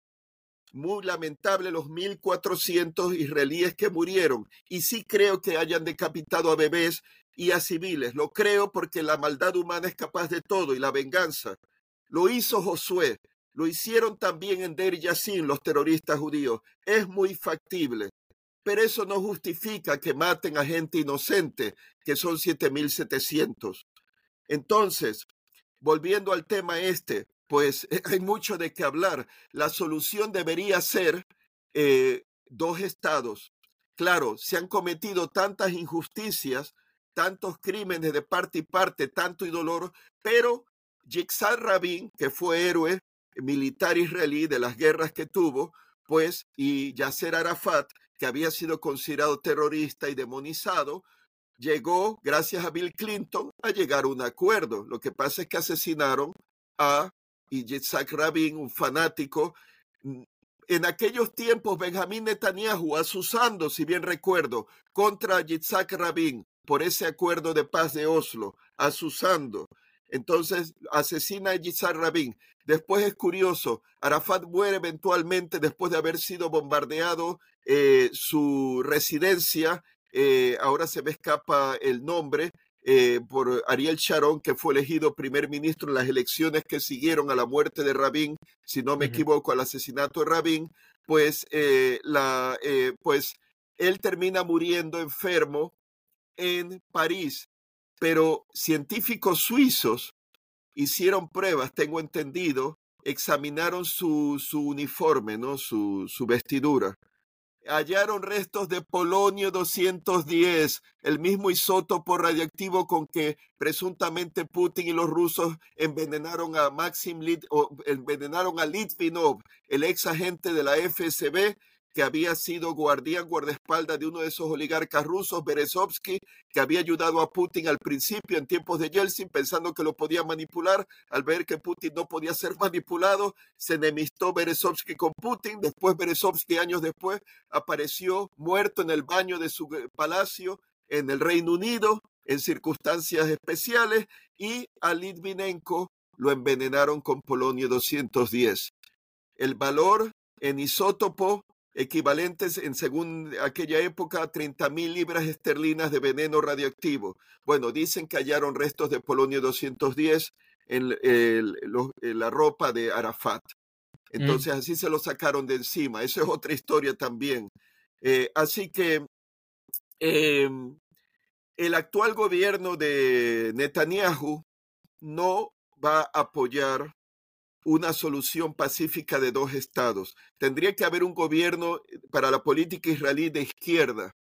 [SPEAKER 2] muy lamentable los 1.400 israelíes que murieron. Y sí creo que hayan decapitado a bebés y a civiles. Lo creo porque la maldad humana es capaz de todo y la venganza. Lo hizo Josué. Lo hicieron también en Der Yassin los terroristas judíos. Es muy factible. Pero eso no justifica que maten a gente inocente, que son 7.700. Entonces, volviendo al tema este, pues (laughs) hay mucho de qué hablar. La solución debería ser eh, dos estados. Claro, se han cometido tantas injusticias tantos crímenes de parte y parte, tanto y dolor, pero Yitzhak Rabin, que fue héroe militar israelí de las guerras que tuvo, pues, y Yasser Arafat, que había sido considerado terrorista y demonizado, llegó, gracias a Bill Clinton, a llegar a un acuerdo. Lo que pasa es que asesinaron a Yitzhak Rabin, un fanático. En aquellos tiempos, Benjamín Netanyahu, asusando, si bien recuerdo, contra Yitzhak Rabin, por ese acuerdo de paz de Oslo, asusando. Entonces asesina a Yitzhak Rabin. Después es curioso, Arafat muere eventualmente después de haber sido bombardeado eh, su residencia, eh, ahora se me escapa el nombre, eh, por Ariel Sharon, que fue elegido primer ministro en las elecciones que siguieron a la muerte de Rabin, si no me equivoco, al asesinato de Rabin, pues, la, pues él termina muriendo enfermo en París, pero científicos suizos hicieron pruebas, tengo entendido, examinaron su, su uniforme, ¿no? su, su vestidura. Hallaron restos de polonio 210, el mismo isótopo radiactivo con que presuntamente Putin y los rusos envenenaron a Maxim Lit o envenenaron a Litvinov, el ex agente de la FSB, que había sido guardián, guardaespaldas de uno de esos oligarcas rusos, Berezovsky, que había ayudado a Putin al principio en tiempos de Yeltsin, pensando que lo podía manipular. Al ver que Putin no podía ser manipulado, se enemistó Berezovsky con Putin. Después Berezovsky, años después, apareció muerto en el baño de su palacio en el Reino Unido, en circunstancias especiales y a Litvinenko lo envenenaron con polonio 210. El valor en isótopo equivalentes en según aquella época a 30 mil libras esterlinas de veneno radioactivo. Bueno, dicen que hallaron restos de polonio 210 en, la ropa de Arafat. Mm. Entonces así se lo sacaron de encima. Esa es otra historia también. Eh, así que em, el actual gobierno de Netanyahu no va a apoyar una solución pacífica de dos estados. Tendría que haber un gobierno eh, para la política israelí de izquierda,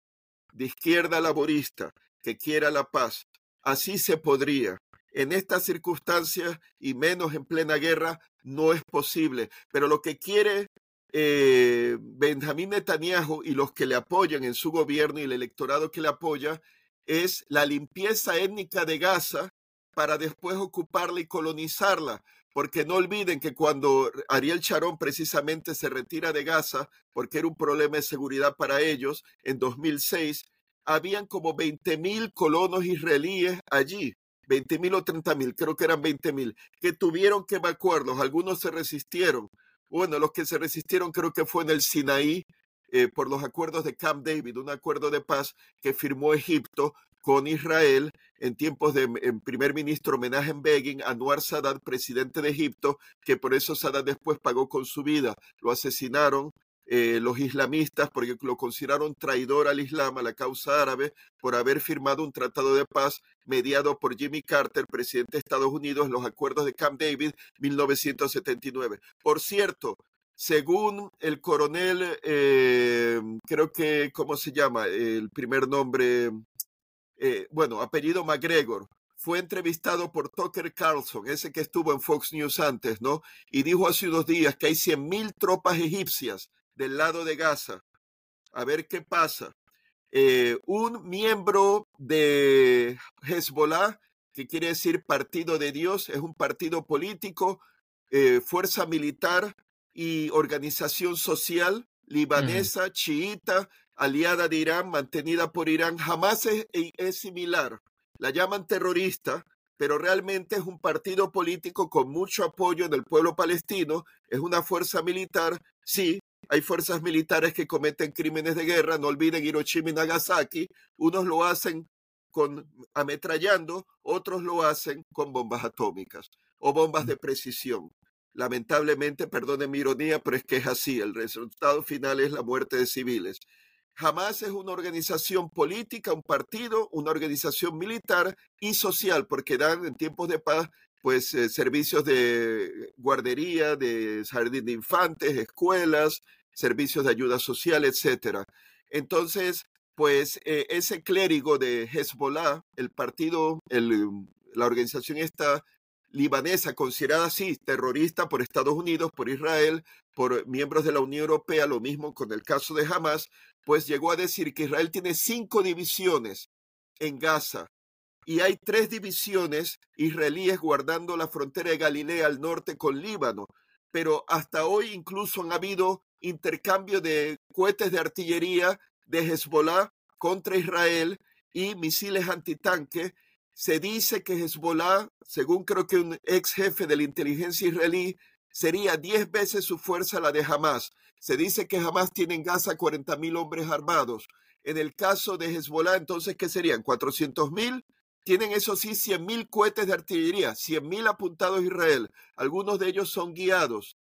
[SPEAKER 2] de izquierda laborista, que quiera la paz. Así se podría. En estas circunstancias, y menos en plena guerra, no es posible. Pero lo que quiere eh, Benjamín Netanyahu y los que le apoyan en su gobierno y el electorado que le apoya es la limpieza étnica de Gaza para después ocuparla y colonizarla porque no olviden que cuando Ariel Sharon precisamente se retira de Gaza, porque era un problema de seguridad para ellos, en 2006, habían como 20 mil colonos israelíes allí, 20 mil o 30 mil, creo que eran 20 mil, que tuvieron que evacuarlos, algunos se resistieron. Bueno, los que se resistieron creo que fue en el Sinaí, eh, por los acuerdos de Camp David, un acuerdo de paz que firmó Egipto con Israel en tiempos de primer ministro Menachem Begin, Anwar Sadat, presidente de Egipto, que por eso Sadat después pagó con su vida. Lo asesinaron eh, los islamistas porque lo consideraron traidor al Islam, a la causa árabe, por haber firmado un tratado de paz mediado por Jimmy Carter, presidente de Estados Unidos, los acuerdos de Camp David 1979. Por cierto, según el coronel, eh, creo que, ¿cómo se llama? El primer nombre, eh, bueno, apellido McGregor, fue entrevistado por Tucker Carlson, ese que estuvo en Fox News antes, ¿no? Y dijo hace unos días que hay 100.000 tropas egipcias del lado de Gaza. A ver qué pasa. Eh, un miembro de Hezbollah, que quiere decir Partido de Dios, es un partido político, fuerza militar y organización social libanesa, chiita, aliada de Irán, mantenida por Irán, jamás es, similar. La llaman terrorista, pero realmente es un partido político con mucho apoyo del pueblo palestino, es una fuerza militar, sí, hay fuerzas militares que cometen crímenes de guerra, no olviden Hiroshima y Nagasaki, unos lo hacen con ametrallando, otros lo hacen con bombas atómicas o bombas de precisión. Lamentablemente, perdone mi ironía, pero es que es así. El resultado final es la muerte de civiles. Jamás es una organización política, un partido, una organización militar y social, porque dan en tiempos de paz pues eh, servicios de guardería, de jardín de infantes, escuelas, servicios de ayuda social, etcétera. Entonces, pues eh, ese clérigo de Hezbollah, el partido, la organización está libanesa, considerada así terrorista por Estados Unidos, por Israel, por miembros de la Unión Europea, lo mismo con el caso de Hamas, pues llegó a decir que Israel tiene cinco divisiones en Gaza. Y hay tres divisiones israelíes guardando la frontera de Galilea al norte con Líbano, pero hasta hoy incluso han habido intercambio de cohetes de artillería de Hezbollah contra Israel y misiles antitanque se dice que Hezbollah, según creo que un ex jefe de la inteligencia israelí, sería diez veces su fuerza la de Hamas. Se dice que Hamas tiene en Gaza 40 mil hombres armados. En el caso de Hezbollah, entonces, ¿qué serían? ¿400 mil? Tienen, eso sí, 100 mil cohetes de artillería, 100 mil apuntados a Israel. Algunos de ellos son guiados.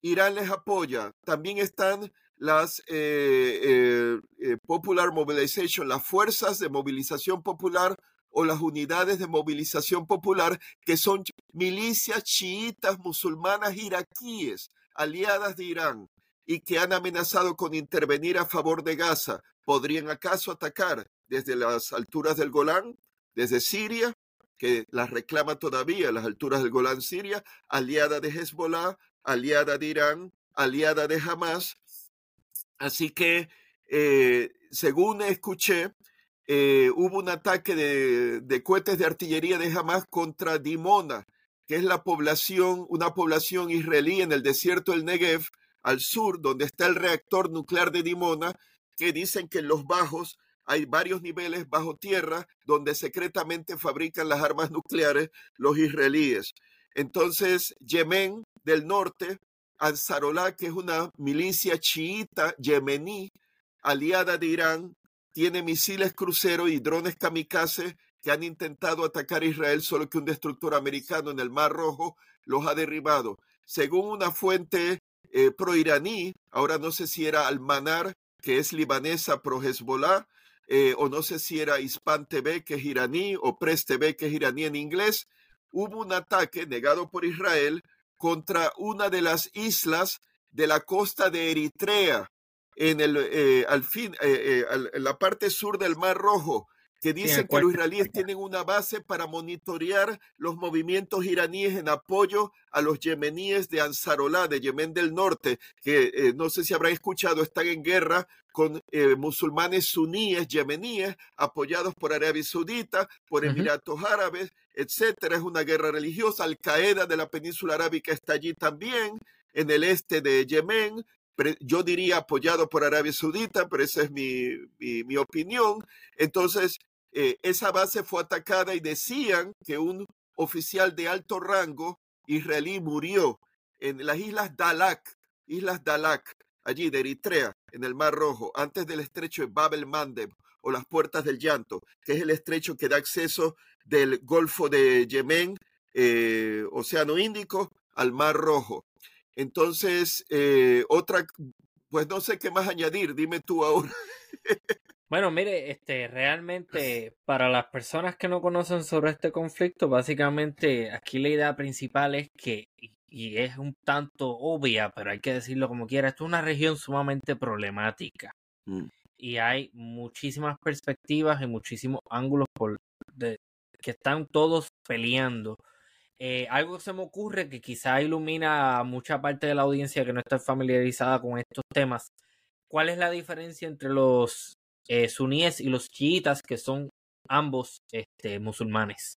[SPEAKER 2] Irán les apoya. También están las eh, eh, eh, Popular Mobilization, las fuerzas de movilización popular o las unidades de movilización popular, que son milicias chiitas musulmanas iraquíes, aliadas de Irán, y que han amenazado con intervenir a favor de Gaza, ¿podrían acaso atacar desde las alturas del Golán, desde Siria, que las reclama todavía las alturas del Golán Siria, aliada de Hezbollah, aliada de Irán, aliada de Hamas? Así que, eh, según escuché, eh, hubo un ataque de, cohetes de artillería de Hamas contra Dimona, que es la población, una población israelí en el desierto del Negev, al sur, donde está el reactor nuclear de Dimona, que dicen que en los bajos hay varios niveles bajo tierra donde secretamente fabrican las armas nucleares los israelíes. Entonces, Yemen del norte, Ansarolá, que es una milicia chiita yemení aliada de Irán, tiene misiles crucero y drones kamikaze que han intentado atacar a Israel, solo que un destructor americano en el Mar Rojo los ha derribado. Según una fuente eh, pro-iraní, ahora no sé si era Almanar, que es libanesa pro-Hezbollah, eh, o no sé si era Hispan TV, que es iraní, o Press TV, que es iraní en inglés, hubo un ataque negado por Israel contra una de las islas de la costa de Eritrea, en el, eh, al fin, en la parte sur del Mar Rojo, que dicen que los israelíes tienen una base para monitorear los movimientos iraníes en apoyo a los yemeníes de Ansarolá, de Yemen del Norte, que eh, no sé si habrán escuchado, están en guerra con eh, musulmanes suníes, yemeníes, apoyados por Arabia Saudita, por Emiratos Árabes, etcétera. Es una guerra religiosa. Al Qaeda de la península arábica está allí también, en el este de Yemen, yo diría apoyado por Arabia Saudita, pero esa es mi, mi, opinión. Entonces, eh, esa base fue atacada y decían que un oficial de alto rango israelí murió en las islas Dalak, islas Dalak, allí de Eritrea, en el Mar Rojo, antes del estrecho de Bab el Mandeb o las puertas del llanto, que es el estrecho que da acceso del Golfo de Yemen, eh, Océano Índico, al Mar Rojo. Entonces, eh, otra, pues no sé qué más añadir, dime tú ahora.
[SPEAKER 1] Bueno, mire, este, (laughs) realmente para las personas que no conocen sobre este conflicto, básicamente aquí la idea principal es que, y es un tanto obvia, pero hay que decirlo como quiera, esto es una región sumamente problemática. Mm. Y hay muchísimas perspectivas y muchísimos ángulos por, de, que están todos peleando. Eh, algo que se me ocurre que quizá ilumina a mucha parte de la audiencia que no está familiarizada con estos temas. ¿Cuál es la diferencia entre los eh, suníes y los chiitas, que son ambos este, musulmanes.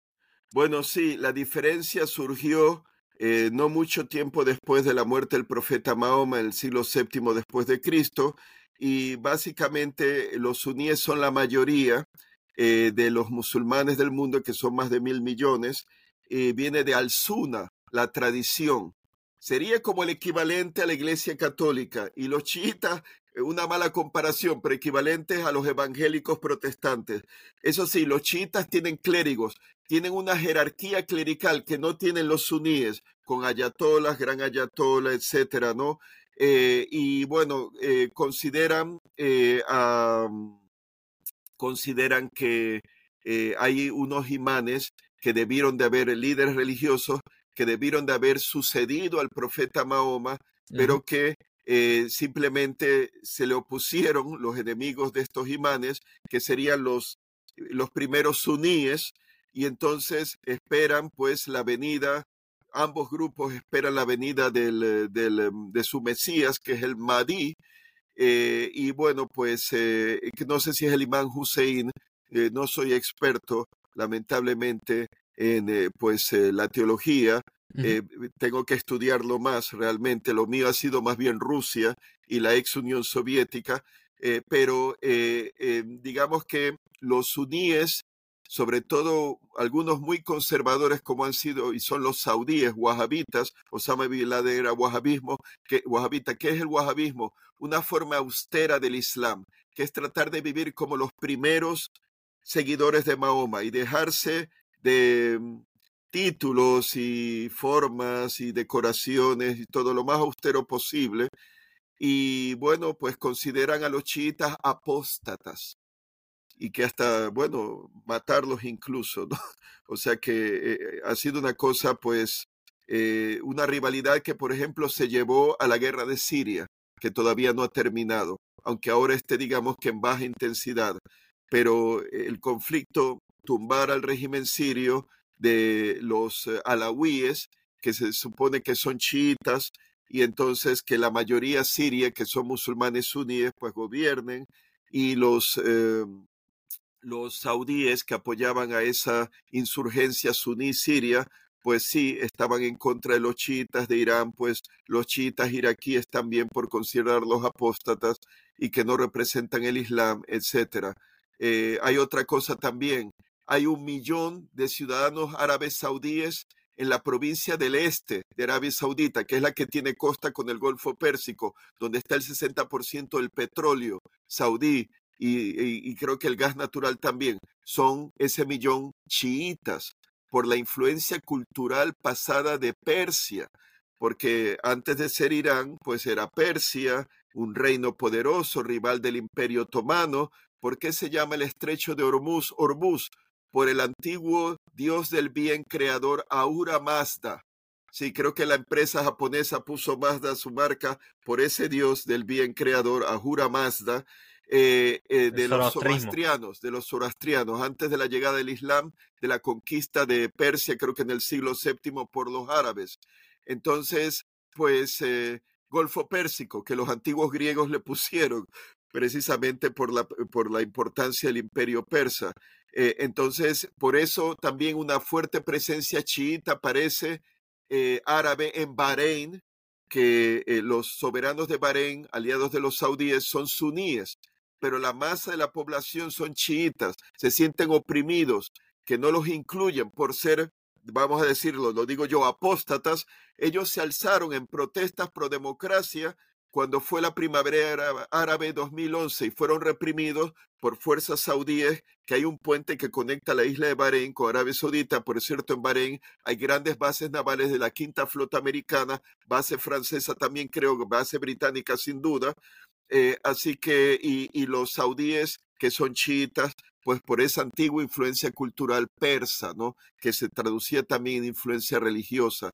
[SPEAKER 2] Bueno, sí, la diferencia surgió eh, no mucho tiempo después de la muerte del profeta Mahoma, en el siglo VII después de Cristo, y básicamente los suníes son la mayoría de los musulmanes del mundo, que son más de mil millones, y viene de Al-Suna, la tradición. Sería como el equivalente a la Iglesia Católica, y los chiitas una mala comparación, pero equivalentes a los evangélicos protestantes. Eso sí, los chiitas tienen clérigos, tienen una jerarquía clerical que no tienen los suníes, con ayatolas, gran ayatola, etcétera, ¿no? Eh, y bueno, eh, consideran, eh, consideran que hay unos imanes que debieron de haber líderes religiosos que debieron de haber sucedido al profeta Mahoma, pero que eh, simplemente se le opusieron los enemigos de estos imanes, que serían los, los primeros suníes, y entonces esperan pues la venida, ambos grupos esperan la venida del, del, de su Mesías, que es el Mahdi, eh, y bueno, pues eh, no sé si es el imán Hussein, no soy experto, lamentablemente, en pues la teología, eh, tengo que estudiarlo más realmente. Lo mío ha sido más bien Rusia y la ex Unión Soviética, eh, pero eh, digamos que los suníes, sobre todo algunos muy conservadores como han sido y son los saudíes, wahabitas, Osama Bin Laden era wahabismo, que, wahabita, ¿qué es el wahabismo? Una forma austera del Islam, que es tratar de vivir como los primeros seguidores de Mahoma y dejarse de títulos y formas y decoraciones y todo lo más austero posible. Y bueno, pues consideran a los chiitas apóstatas y que hasta, bueno, matarlos incluso. (laughs) O sea que eh, ha sido una cosa, pues, eh, una rivalidad que, por ejemplo, se llevó a la guerra de Siria, que todavía no ha terminado, aunque ahora esté, digamos que en baja intensidad. Pero el conflicto, tumbar al régimen sirio, de los eh, alawíes, que se supone que son chiitas, y entonces que la mayoría siria, que son musulmanes suníes, pues gobiernen, y los, eh, los saudíes que apoyaban a esa insurgencia suní siria, pues sí, estaban en contra de los chiitas de Irán, pues los chiitas iraquíes también por considerarlos apóstatas y que no representan el Islam, etcétera. Eh, hay otra cosa también. Hay un millón de ciudadanos árabes saudíes en la provincia del este de Arabia Saudita, que es la que tiene costa con el Golfo Pérsico, donde está el 60% del petróleo saudí y, creo que el gas natural también, son ese millón chiitas por la influencia cultural pasada de Persia, porque antes de ser Irán, pues era Persia, un reino poderoso, rival del Imperio Otomano. ¿Por qué se llama el estrecho de Hormuz Hormuz? Por el antiguo dios del bien creador Ahura Mazda. Sí, creo que la empresa japonesa puso Mazda su marca por ese dios del bien creador Ahura Mazda. Eh, eh, de los zoroastrianos, de los zoroastrianos, antes de la llegada del Islam, de la conquista de Persia, creo que en el siglo VII por los árabes. Entonces, pues, eh, Golfo Pérsico, que los antiguos griegos le pusieron precisamente por la, por la importancia del imperio persa. entonces, por eso también una fuerte presencia chiita parece árabe en Bahrein, que los soberanos de Bahrein, aliados de los saudíes, son suníes pero la masa de la población son chiitas, se sienten oprimidos, que no los incluyen por ser, vamos a decirlo, lo digo yo, apóstatas, ellos se alzaron en protestas pro democracia cuando fue la primavera árabe 2011 y fueron reprimidos por fuerzas saudíes, que hay un puente que conecta la isla de Bahrein con Arabia Saudita. Por cierto, en Bahrein hay grandes bases navales de la quinta flota americana, base francesa también creo, base británica sin duda. Eh, así que, y, los saudíes que son chiitas, pues por esa antigua influencia cultural persa, ¿no? Que se traducía también en influencia religiosa.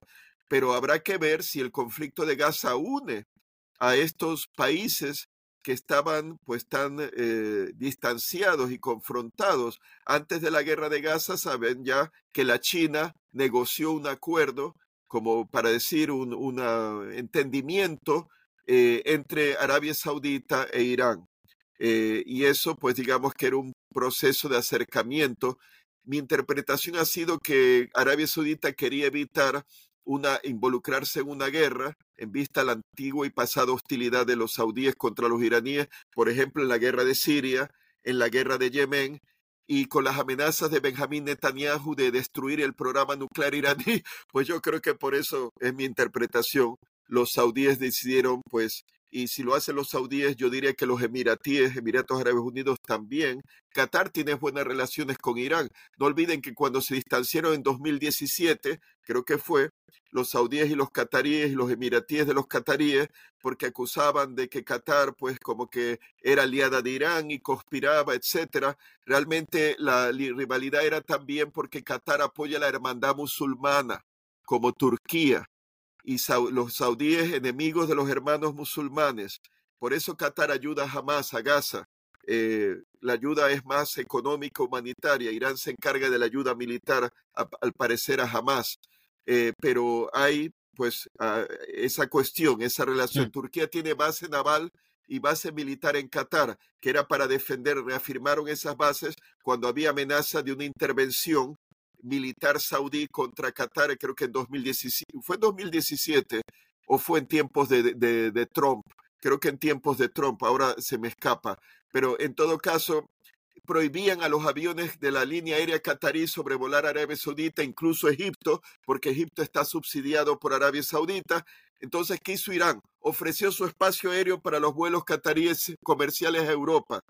[SPEAKER 2] Pero habrá que ver si el conflicto de Gaza une a estos países que estaban pues tan eh, distanciados y confrontados antes de la guerra de Gaza, saben ya que la China negoció un acuerdo como para decir un, un entendimiento eh, entre Arabia Saudita e Irán. Eh, y eso, pues digamos que era un proceso de acercamiento. Mi interpretación ha sido que Arabia Saudita quería evitar una, involucrarse en una guerra en vista a la antigua y pasada hostilidad de los saudíes contra los iraníes, por ejemplo, en la guerra de Siria, en la guerra de Yemen, y con las amenazas de Benjamín Netanyahu de destruir el programa nuclear iraní, (laughs) pues yo creo que por eso es mi interpretación. Los saudíes decidieron, pues, y si lo hacen los saudíes, yo diría que los emiratíes, Emiratos Árabes Unidos también. Qatar tiene buenas relaciones con Irán. No olviden que cuando se distanciaron en 2017, creo que fue, los saudíes y los cataríes y los emiratíes de los cataríes, porque acusaban de que Qatar, pues, como que era aliada de Irán y conspiraba, etcétera. Realmente la rivalidad era también porque Qatar apoya la hermandad musulmana, como Turquía y los saudíes enemigos de los hermanos musulmanes. Por eso Qatar ayuda jamás a Gaza. Eh, la ayuda es más económica, humanitaria. Irán se encarga de la ayuda militar, al parecer, a Hamas. Eh, pero hay, pues, esa cuestión, esa relación. Turquía tiene base naval y base militar en Qatar, que era para defender, reafirmaron esas bases cuando había amenaza de una intervención militar saudí contra Qatar, creo que en 2017, fue en 2017 o fue en tiempos de, Trump, creo que en tiempos de Trump, ahora se me escapa, pero en todo caso prohibían a los aviones de la línea aérea catarí sobrevolar Arabia Saudita, incluso Egipto, porque Egipto está subsidiado por Arabia Saudita. Entonces, ¿qué hizo Irán? Ofreció su espacio aéreo para los vuelos cataríes comerciales a Europa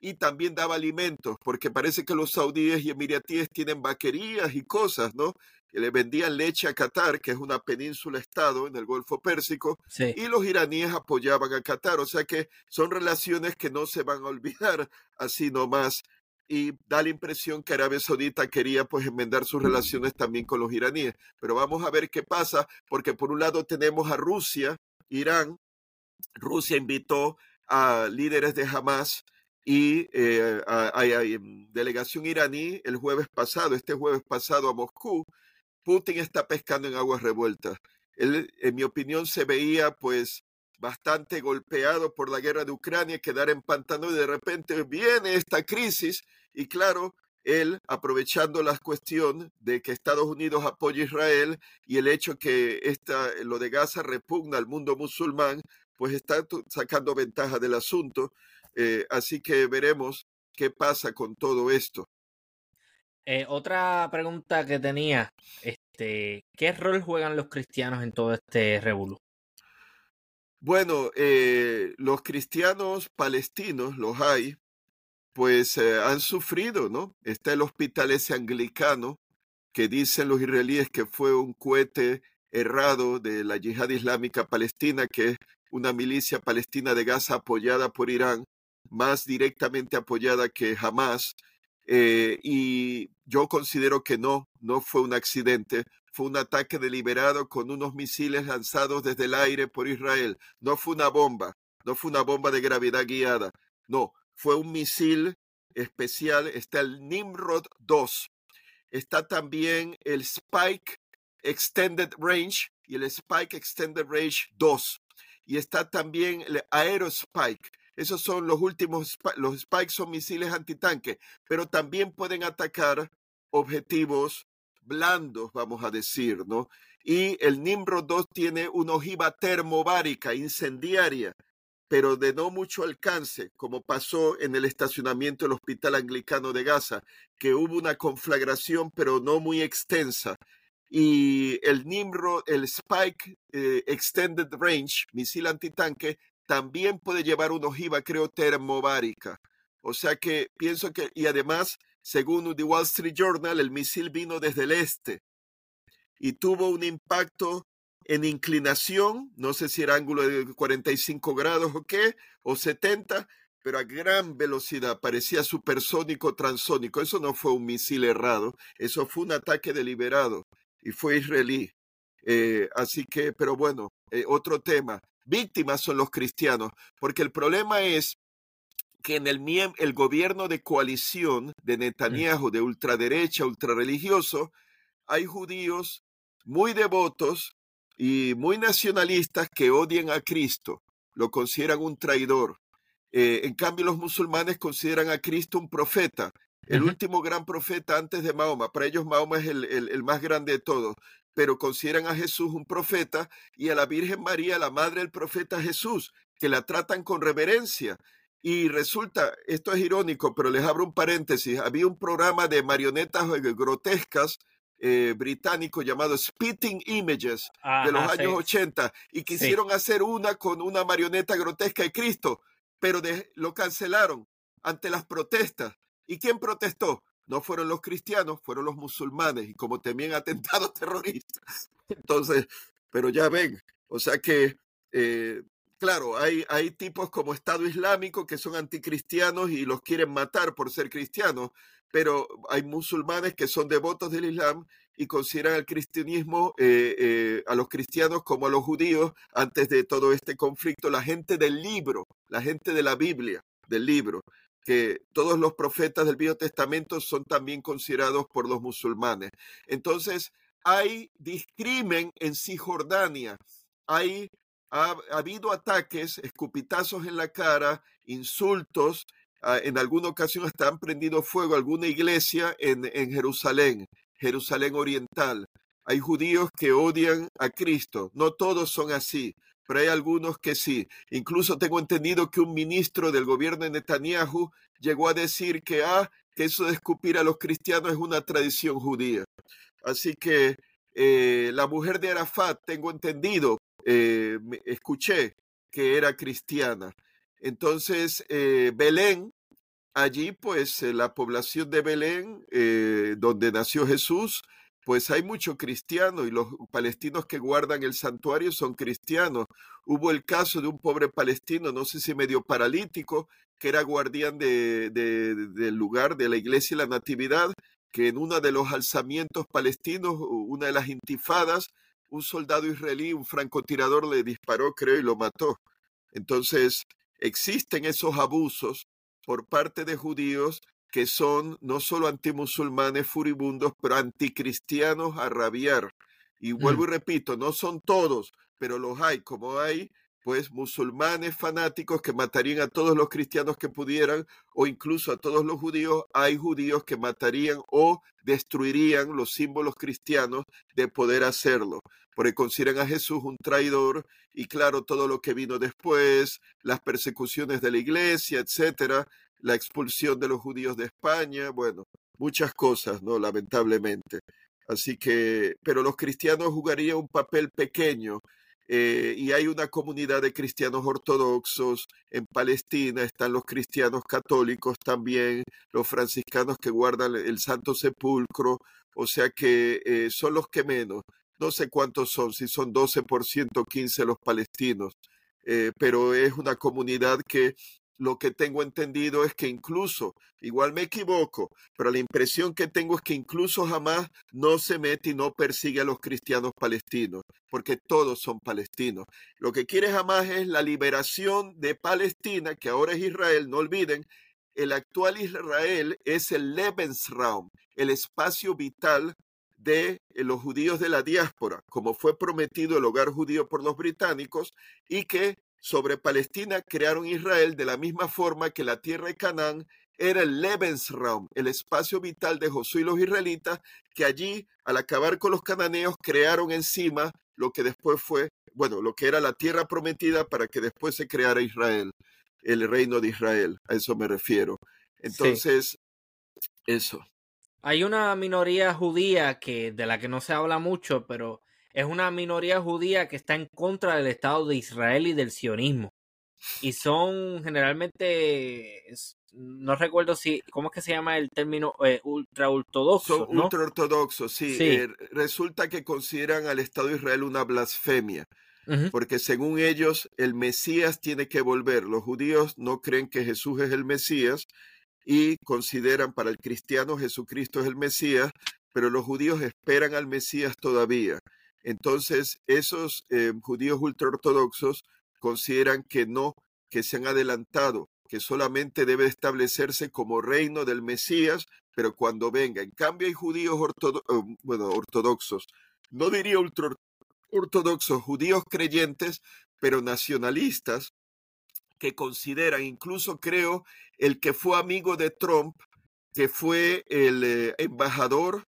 [SPEAKER 2] y también daba alimentos, porque parece que los saudíes y emiratíes tienen vaquerías y cosas, ¿no? Que le vendían leche a Qatar, que es una península estado en el Golfo Pérsico, y los iraníes apoyaban a Qatar, o sea que son relaciones que no se van a olvidar (laughs) así nomás. Y da la impresión que Arabia Saudita quería pues enmendar sus relaciones también con los iraníes. Pero vamos a ver qué pasa, porque por un lado tenemos a Rusia, Irán. Rusia invitó a líderes de Hamas y eh, mm, delegación iraní el jueves pasado, este jueves pasado a Moscú, Putin está pescando en aguas revueltas. Él, en mi opinión, se veía pues bastante golpeado por la guerra de Ucrania, quedar empantado y de repente viene esta crisis y claro, él aprovechando la cuestión de que Estados Unidos apoya a Israel y el hecho que esta, lo de Gaza repugna al mundo musulmán, pues está sacando ventaja del asunto eh, así que veremos ¿Qué pasa con todo esto?
[SPEAKER 1] Eh, otra pregunta que tenía, este, ¿qué rol juegan los cristianos en todo este revolú?
[SPEAKER 2] Bueno, eh, los cristianos palestinos, los hay, pues han sufrido, ¿no? Está el hospital ese anglicano que dicen los israelíes que fue un cohete errado de la yihad islámica palestina, que es una milicia palestina de Gaza apoyada por Irán, más directamente apoyada que Hamas. Eh, y yo considero que no, no fue un accidente, fue un ataque deliberado con unos misiles lanzados desde el aire por Israel. No fue una bomba, no fue una bomba de gravedad guiada, no, fue un misil especial. Está el Nimrod 2, está también el Spike Extended Range y el Spike Extended Range 2. Y está también el Aerospike. Esos son los últimos, los Spikes son misiles antitanque, pero también pueden atacar objetivos blandos, vamos a decir, ¿no? Y el Nimrod 2 tiene una ojiva termobárica incendiaria pero de no mucho alcance, como pasó en el estacionamiento del Hospital Anglicano de Gaza, que hubo una conflagración, pero no muy extensa. Y el Nimrod, el Spike eh, Extended Range, misil antitanque, también puede llevar una ojiva, creo, termobárica. O sea que pienso que, y además, según The Wall Street Journal, el misil vino desde el este y tuvo un impacto en inclinación, no sé si era ángulo de 45 grados o qué, o 70, pero a gran velocidad, parecía supersónico, transónico. Eso no fue un misil errado, eso fue un ataque deliberado y fue israelí. Eh, así que, pero bueno, eh, otro tema. Víctimas son los cristianos, porque el problema es que en el, el gobierno de coalición de Netanyahu, de ultraderecha, ultrarreligioso, hay judíos muy devotos y muy nacionalistas que odian a Cristo, lo consideran un traidor. Eh, en cambio, los musulmanes consideran a Cristo un profeta, el último gran profeta antes de Mahoma. Para ellos Mahoma es el, el, más grande de todos, pero consideran a Jesús un profeta y a la Virgen María, la madre del profeta Jesús, que la tratan con reverencia. Y resulta, esto es irónico, pero les abro un paréntesis, había un programa de marionetas grotescas eh, británico llamado Spitting Images de los años 80 y quisieron hacer una con una marioneta grotesca de Cristo, pero lo cancelaron ante las protestas. ¿Y quién protestó? No fueron los cristianos, fueron los musulmanes y como temían (laughs) atentados terroristas. Entonces, pero ya ven, o sea que eh, claro, hay, hay tipos como Estado Islámico que son anticristianos y los quieren matar por ser cristianos, pero hay musulmanes que son devotos del Islam y consideran al cristianismo, eh, eh, a los cristianos como a los judíos antes de todo este conflicto, la gente del libro, la gente de la Biblia, del libro, que todos los profetas del Viejo Testamento son también considerados por los musulmanes. Entonces, hay discrimen en Cisjordania, hay ha, habido ataques, escupitazos en la cara, insultos, Ah, en alguna ocasión hasta han prendido fuego alguna iglesia en, en Jerusalén, Jerusalén Oriental. Hay judíos que odian a Cristo. No todos son así, pero hay algunos que sí. Incluso tengo entendido que un ministro del gobierno de Netanyahu llegó a decir que, ah, que eso de escupir a los cristianos es una tradición judía. Así que eh, la mujer de Arafat, tengo entendido, eh, escuché que era cristiana. Entonces, eh, Belén, allí pues la población de Belén, donde nació Jesús, pues hay mucho cristiano y los palestinos que guardan el santuario son cristianos. Hubo el caso de un pobre palestino, no sé si medio paralítico, que era guardián de, del lugar de la iglesia y la natividad, que en uno de los alzamientos palestinos, una de las intifadas, un soldado israelí, un francotirador le disparó, creo, y lo mató. Entonces, existen esos abusos por parte de judíos que son no solo antimusulmanes furibundos, pero anticristianos a rabiar. Y vuelvo mm. y repito, no son todos, pero los hay, como hay pues musulmanes fanáticos que matarían a todos los cristianos que pudieran o incluso a todos los judíos, hay judíos que matarían o destruirían los símbolos cristianos de poder hacerlo, porque consideran a Jesús un traidor y claro, todo lo que vino después, las persecuciones de la iglesia, etcétera, la expulsión de los judíos de España, bueno, muchas cosas, ¿no? Lamentablemente. Así que, pero los cristianos jugarían un papel pequeño eh, y hay una comunidad de cristianos ortodoxos en Palestina, están los cristianos católicos también, los franciscanos que guardan el Santo Sepulcro, o sea que eh, son los que menos. No sé cuántos son, si son 12%, 15 los palestinos, eh, pero es una comunidad que lo que tengo entendido es que incluso, igual me equivoco, pero la impresión que tengo es que incluso jamás no se mete y no persigue a los cristianos palestinos, porque todos son palestinos. Lo que quiere jamás es la liberación de Palestina, que ahora es Israel, no olviden, el actual Israel es el Lebensraum, el espacio vital de eh, los judíos de la diáspora, como fue prometido el hogar judío por los británicos, y que sobre Palestina crearon Israel de la misma forma que la tierra de Canaán era el Lebensraum, el espacio vital de Josué y los israelitas, que allí, al acabar con los cananeos, crearon encima lo que después fue, bueno, lo que era la tierra prometida para que después se creara Israel, el reino de Israel, a eso me refiero. Entonces, eso.
[SPEAKER 1] Hay una minoría judía que de la que no se habla mucho, pero es una minoría judía que está en contra del Estado de Israel y del sionismo. Y son generalmente, no recuerdo si, ¿cómo es que se llama el término? Eh, ultra ortodoxos.
[SPEAKER 2] Son ultra ortodoxos, sí. Eh, resulta que consideran al Estado de Israel una blasfemia. Porque según ellos, el Mesías tiene que volver. Los judíos no creen que Jesús es el Mesías y consideran para el cristiano Jesucristo es el Mesías, pero los judíos esperan al Mesías todavía. Entonces, esos eh, judíos ultraortodoxos consideran que no, que se han adelantado, que solamente debe establecerse como reino del Mesías, pero cuando venga. En cambio, hay judíos bueno, ortodoxos, no diría ultraortodoxos, judíos creyentes, pero nacionalistas, que consideran, incluso creo, el que fue amigo de Trump, que fue el eh, embajador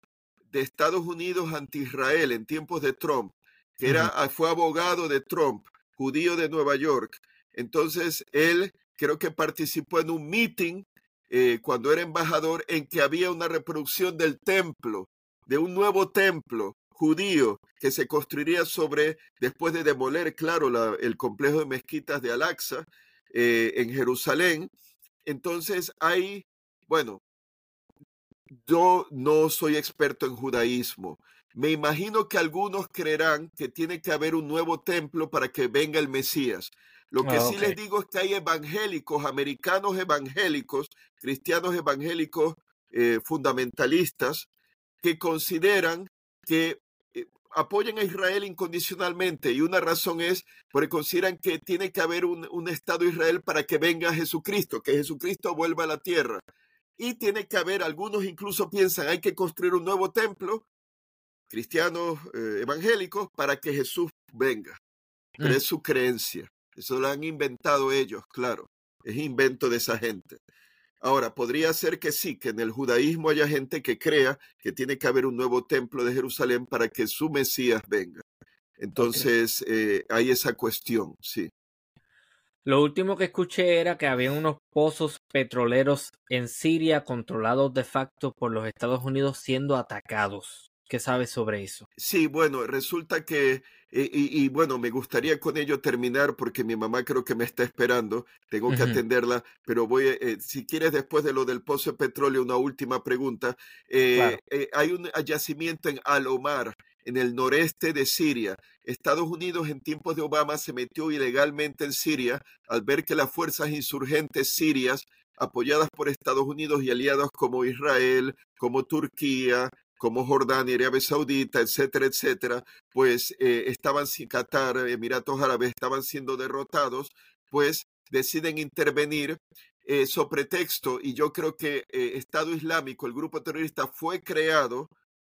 [SPEAKER 2] de Estados Unidos anti-Israel en tiempos de Trump, que era, ah, fue abogado de Trump, judío de Nueva York. Entonces, él creo que participó en un meeting eh, cuando era embajador en que había una reproducción del templo, de un nuevo templo judío que se construiría sobre, después de demoler, claro, el complejo de mezquitas de Al-Aqsa eh, en Jerusalén. Entonces hay, bueno, yo no soy experto en judaísmo. Me imagino que algunos creerán que tiene que haber un nuevo templo para que venga el Mesías. Lo que ah, sí les digo es que hay evangélicos, americanos evangélicos, cristianos evangélicos eh, fundamentalistas, que consideran que eh, apoyan a Israel incondicionalmente y una razón es porque consideran que tiene que haber un, un Estado de Israel para que venga Jesucristo, que Jesucristo vuelva a la tierra y tiene que haber, algunos incluso piensan, hay que construir un nuevo templo, cristianos eh, evangélicos, para que Jesús venga. Pero mm. es su creencia. Eso lo han inventado ellos, claro. Es invento de esa gente. Ahora, podría ser que sí, que en el judaísmo haya gente que crea que tiene que haber un nuevo templo de Jerusalén para que su Mesías venga. Entonces, eh, hay esa cuestión, sí.
[SPEAKER 1] Lo último que escuché era que había unos pozos petroleros en Siria controlados de facto por los Estados Unidos siendo atacados. ¿Qué sabes sobre eso?
[SPEAKER 2] Sí, bueno, resulta que, eh, y, bueno, me gustaría con ello terminar porque mi mamá creo que me está esperando, tengo que atenderla, pero voy, eh, si quieres después de lo del pozo de petróleo, una última pregunta. Eh, hay un yacimiento en Al-Omar, en el noreste de Siria. Estados Unidos en tiempos de Obama se metió ilegalmente en Siria al ver que las fuerzas insurgentes sirias, apoyadas por Estados Unidos y aliados como Israel, como Turquía, como Jordania, Arabia Saudita, etcétera, etcétera, pues eh, estaban, Qatar, Emiratos Árabes, estaban siendo derrotados, pues deciden intervenir eh, sobre texto, y yo creo que eh, Estado Islámico, el grupo terrorista, fue creado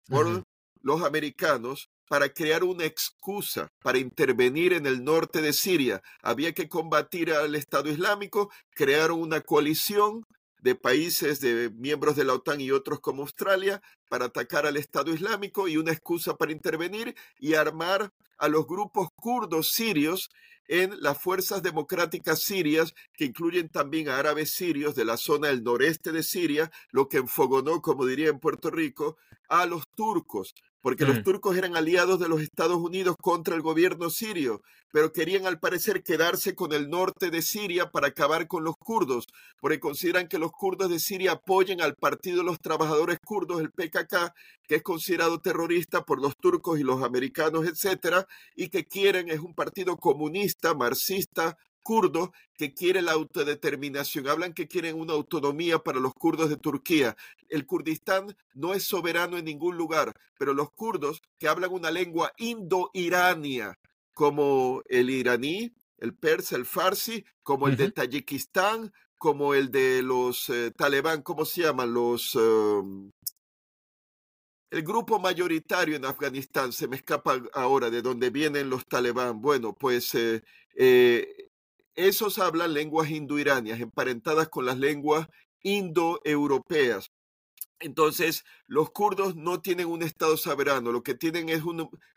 [SPEAKER 2] por los americanos para crear una excusa para intervenir en el norte de Siria. Había que combatir al Estado Islámico, crearon una coalición de países, de miembros de la OTAN y otros como Australia, para atacar al Estado Islámico y una excusa para intervenir y armar a los grupos kurdos sirios en las fuerzas democráticas sirias, que incluyen también a árabes sirios de la zona del noreste de Siria, lo que enfogonó, como diría en Puerto Rico, a los turcos, porque los mm. turcos eran aliados de los Estados Unidos contra el gobierno sirio, pero querían al parecer quedarse con el norte de Siria para acabar con los kurdos, porque consideran que los kurdos de Siria apoyan al Partido de los Trabajadores Kurdos, el PKK, que es considerado terrorista por los turcos y los americanos, etcétera, y que quieren es un partido comunista, marxista, kurdo que quiere la autodeterminación. Hablan que quieren una autonomía para los kurdos de Turquía. El Kurdistán no es soberano en ningún lugar, pero los kurdos que hablan una lengua indo-irania, como el iraní, el persa, el farsi, como el de Tayikistán, como el de los eh, talibán, ¿cómo se llaman? Los... Em, el grupo mayoritario en Afganistán, se me escapa ahora de dónde vienen los talibán. Bueno, pues eh, eh, esos hablan lenguas indoiranias, emparentadas con las lenguas indoeuropeas. Entonces, los kurdos no tienen un Estado soberano, lo que tienen es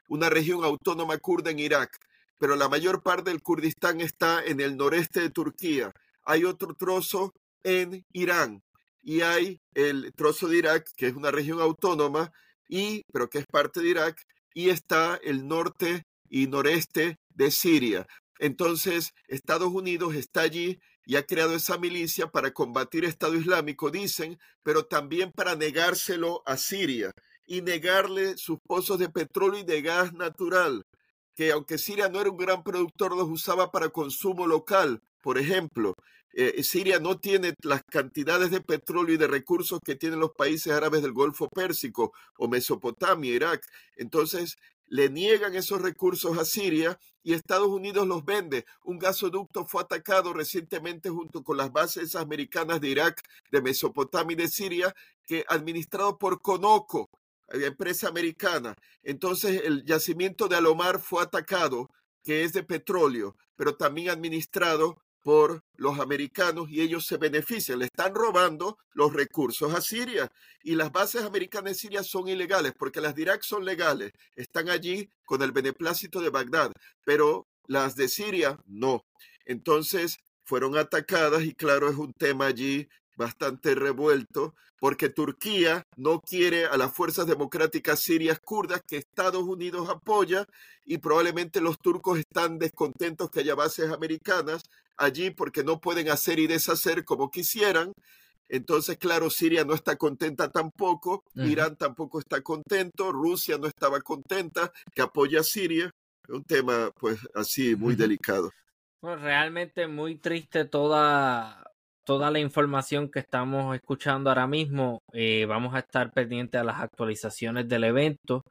[SPEAKER 2] una región autónoma kurda en Irak, pero la mayor parte del Kurdistán está en el noreste de Turquía. Hay otro trozo en Irán y hay el trozo de Irak, que es una región autónoma, y, pero que es parte de Irak, y está el norte y noreste de Siria. Entonces, Estados Unidos está allí y ha creado esa milicia para combatir Estado Islámico, dicen, pero también para negárselo a Siria y negarle sus pozos de petróleo y de gas natural, que aunque Siria no era un gran productor, los usaba para consumo local. Por ejemplo, eh, Siria no tiene las cantidades de petróleo y de recursos que tienen los países árabes del Golfo Pérsico o Mesopotamia, Irak. Entonces, le niegan esos recursos a Siria y Estados Unidos los vende. Un gasoducto fue atacado recientemente junto con las bases americanas de Irak, de Mesopotamia y de Siria, que administrado por Conoco, empresa americana. Entonces el yacimiento de Alomar fue atacado, que es de petróleo, pero también administrado por los americanos y ellos se benefician, le están robando los recursos a Siria. Y las bases americanas en Siria son ilegales porque las de Irak son legales, están allí con el beneplácito de Bagdad, pero las de Siria no. Entonces fueron atacadas y claro, es un tema allí bastante revuelto, porque Turquía no quiere a las fuerzas democráticas sirias kurdas que Estados Unidos apoya y probablemente los turcos están descontentos que haya bases americanas allí porque no pueden hacer y deshacer como quisieran. Entonces, claro, Siria no está contenta tampoco, Irán tampoco está contento, Rusia no estaba contenta que apoya a Siria. Un tema, pues, así muy delicado.
[SPEAKER 1] Pues realmente muy triste toda toda la información que estamos escuchando ahora mismo. Eh, vamos a estar pendientes a las actualizaciones del evento.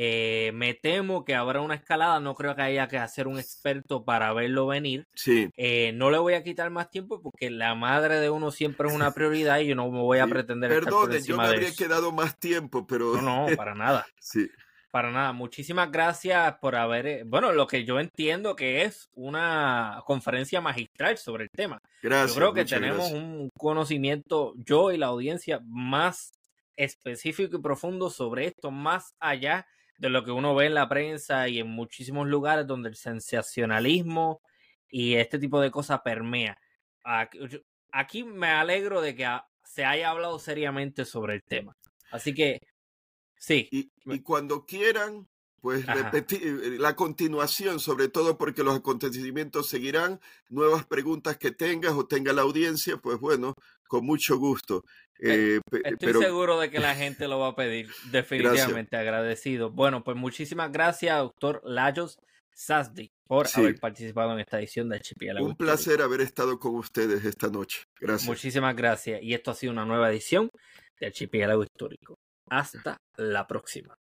[SPEAKER 1] Eh, me temo que habrá una escalada, no creo que haya que hacer un experto para verlo venir.
[SPEAKER 2] Sí.
[SPEAKER 1] Eh, no le voy a quitar más tiempo porque la madre de uno siempre es una (laughs) prioridad y yo no me voy a pretender.
[SPEAKER 2] Perdón, yo me habría quedado más tiempo, pero.
[SPEAKER 1] No, no, (laughs) para nada.
[SPEAKER 2] sí.
[SPEAKER 1] Para nada, muchísimas gracias por haber, eh, bueno, lo que yo entiendo que es una conferencia magistral sobre el tema.
[SPEAKER 2] Gracias.
[SPEAKER 1] Yo creo que tenemos un conocimiento, yo y la audiencia, más específico y profundo sobre esto, más allá de lo que uno ve en la prensa y en muchísimos lugares donde el sensacionalismo y este tipo de cosas permea. Aquí, me alegro de que se haya hablado seriamente sobre el tema. Así que Sí.
[SPEAKER 2] Y, cuando quieran, pues repetir eh, la continuación, sobre todo porque los acontecimientos seguirán, nuevas preguntas que tengas o tenga la audiencia, pues bueno, con mucho gusto.
[SPEAKER 1] Eh, estoy seguro de que la (laughs) gente lo va a pedir, definitivamente agradecido. Bueno, pues muchísimas gracias, doctor Lajos Sasdi, por haber participado en esta edición de Archipiélago.
[SPEAKER 2] Un placer haber estado con ustedes esta noche. Gracias.
[SPEAKER 1] Muchísimas gracias. Y esto ha sido una nueva edición de Archipiélago Histórico. Hasta la próxima.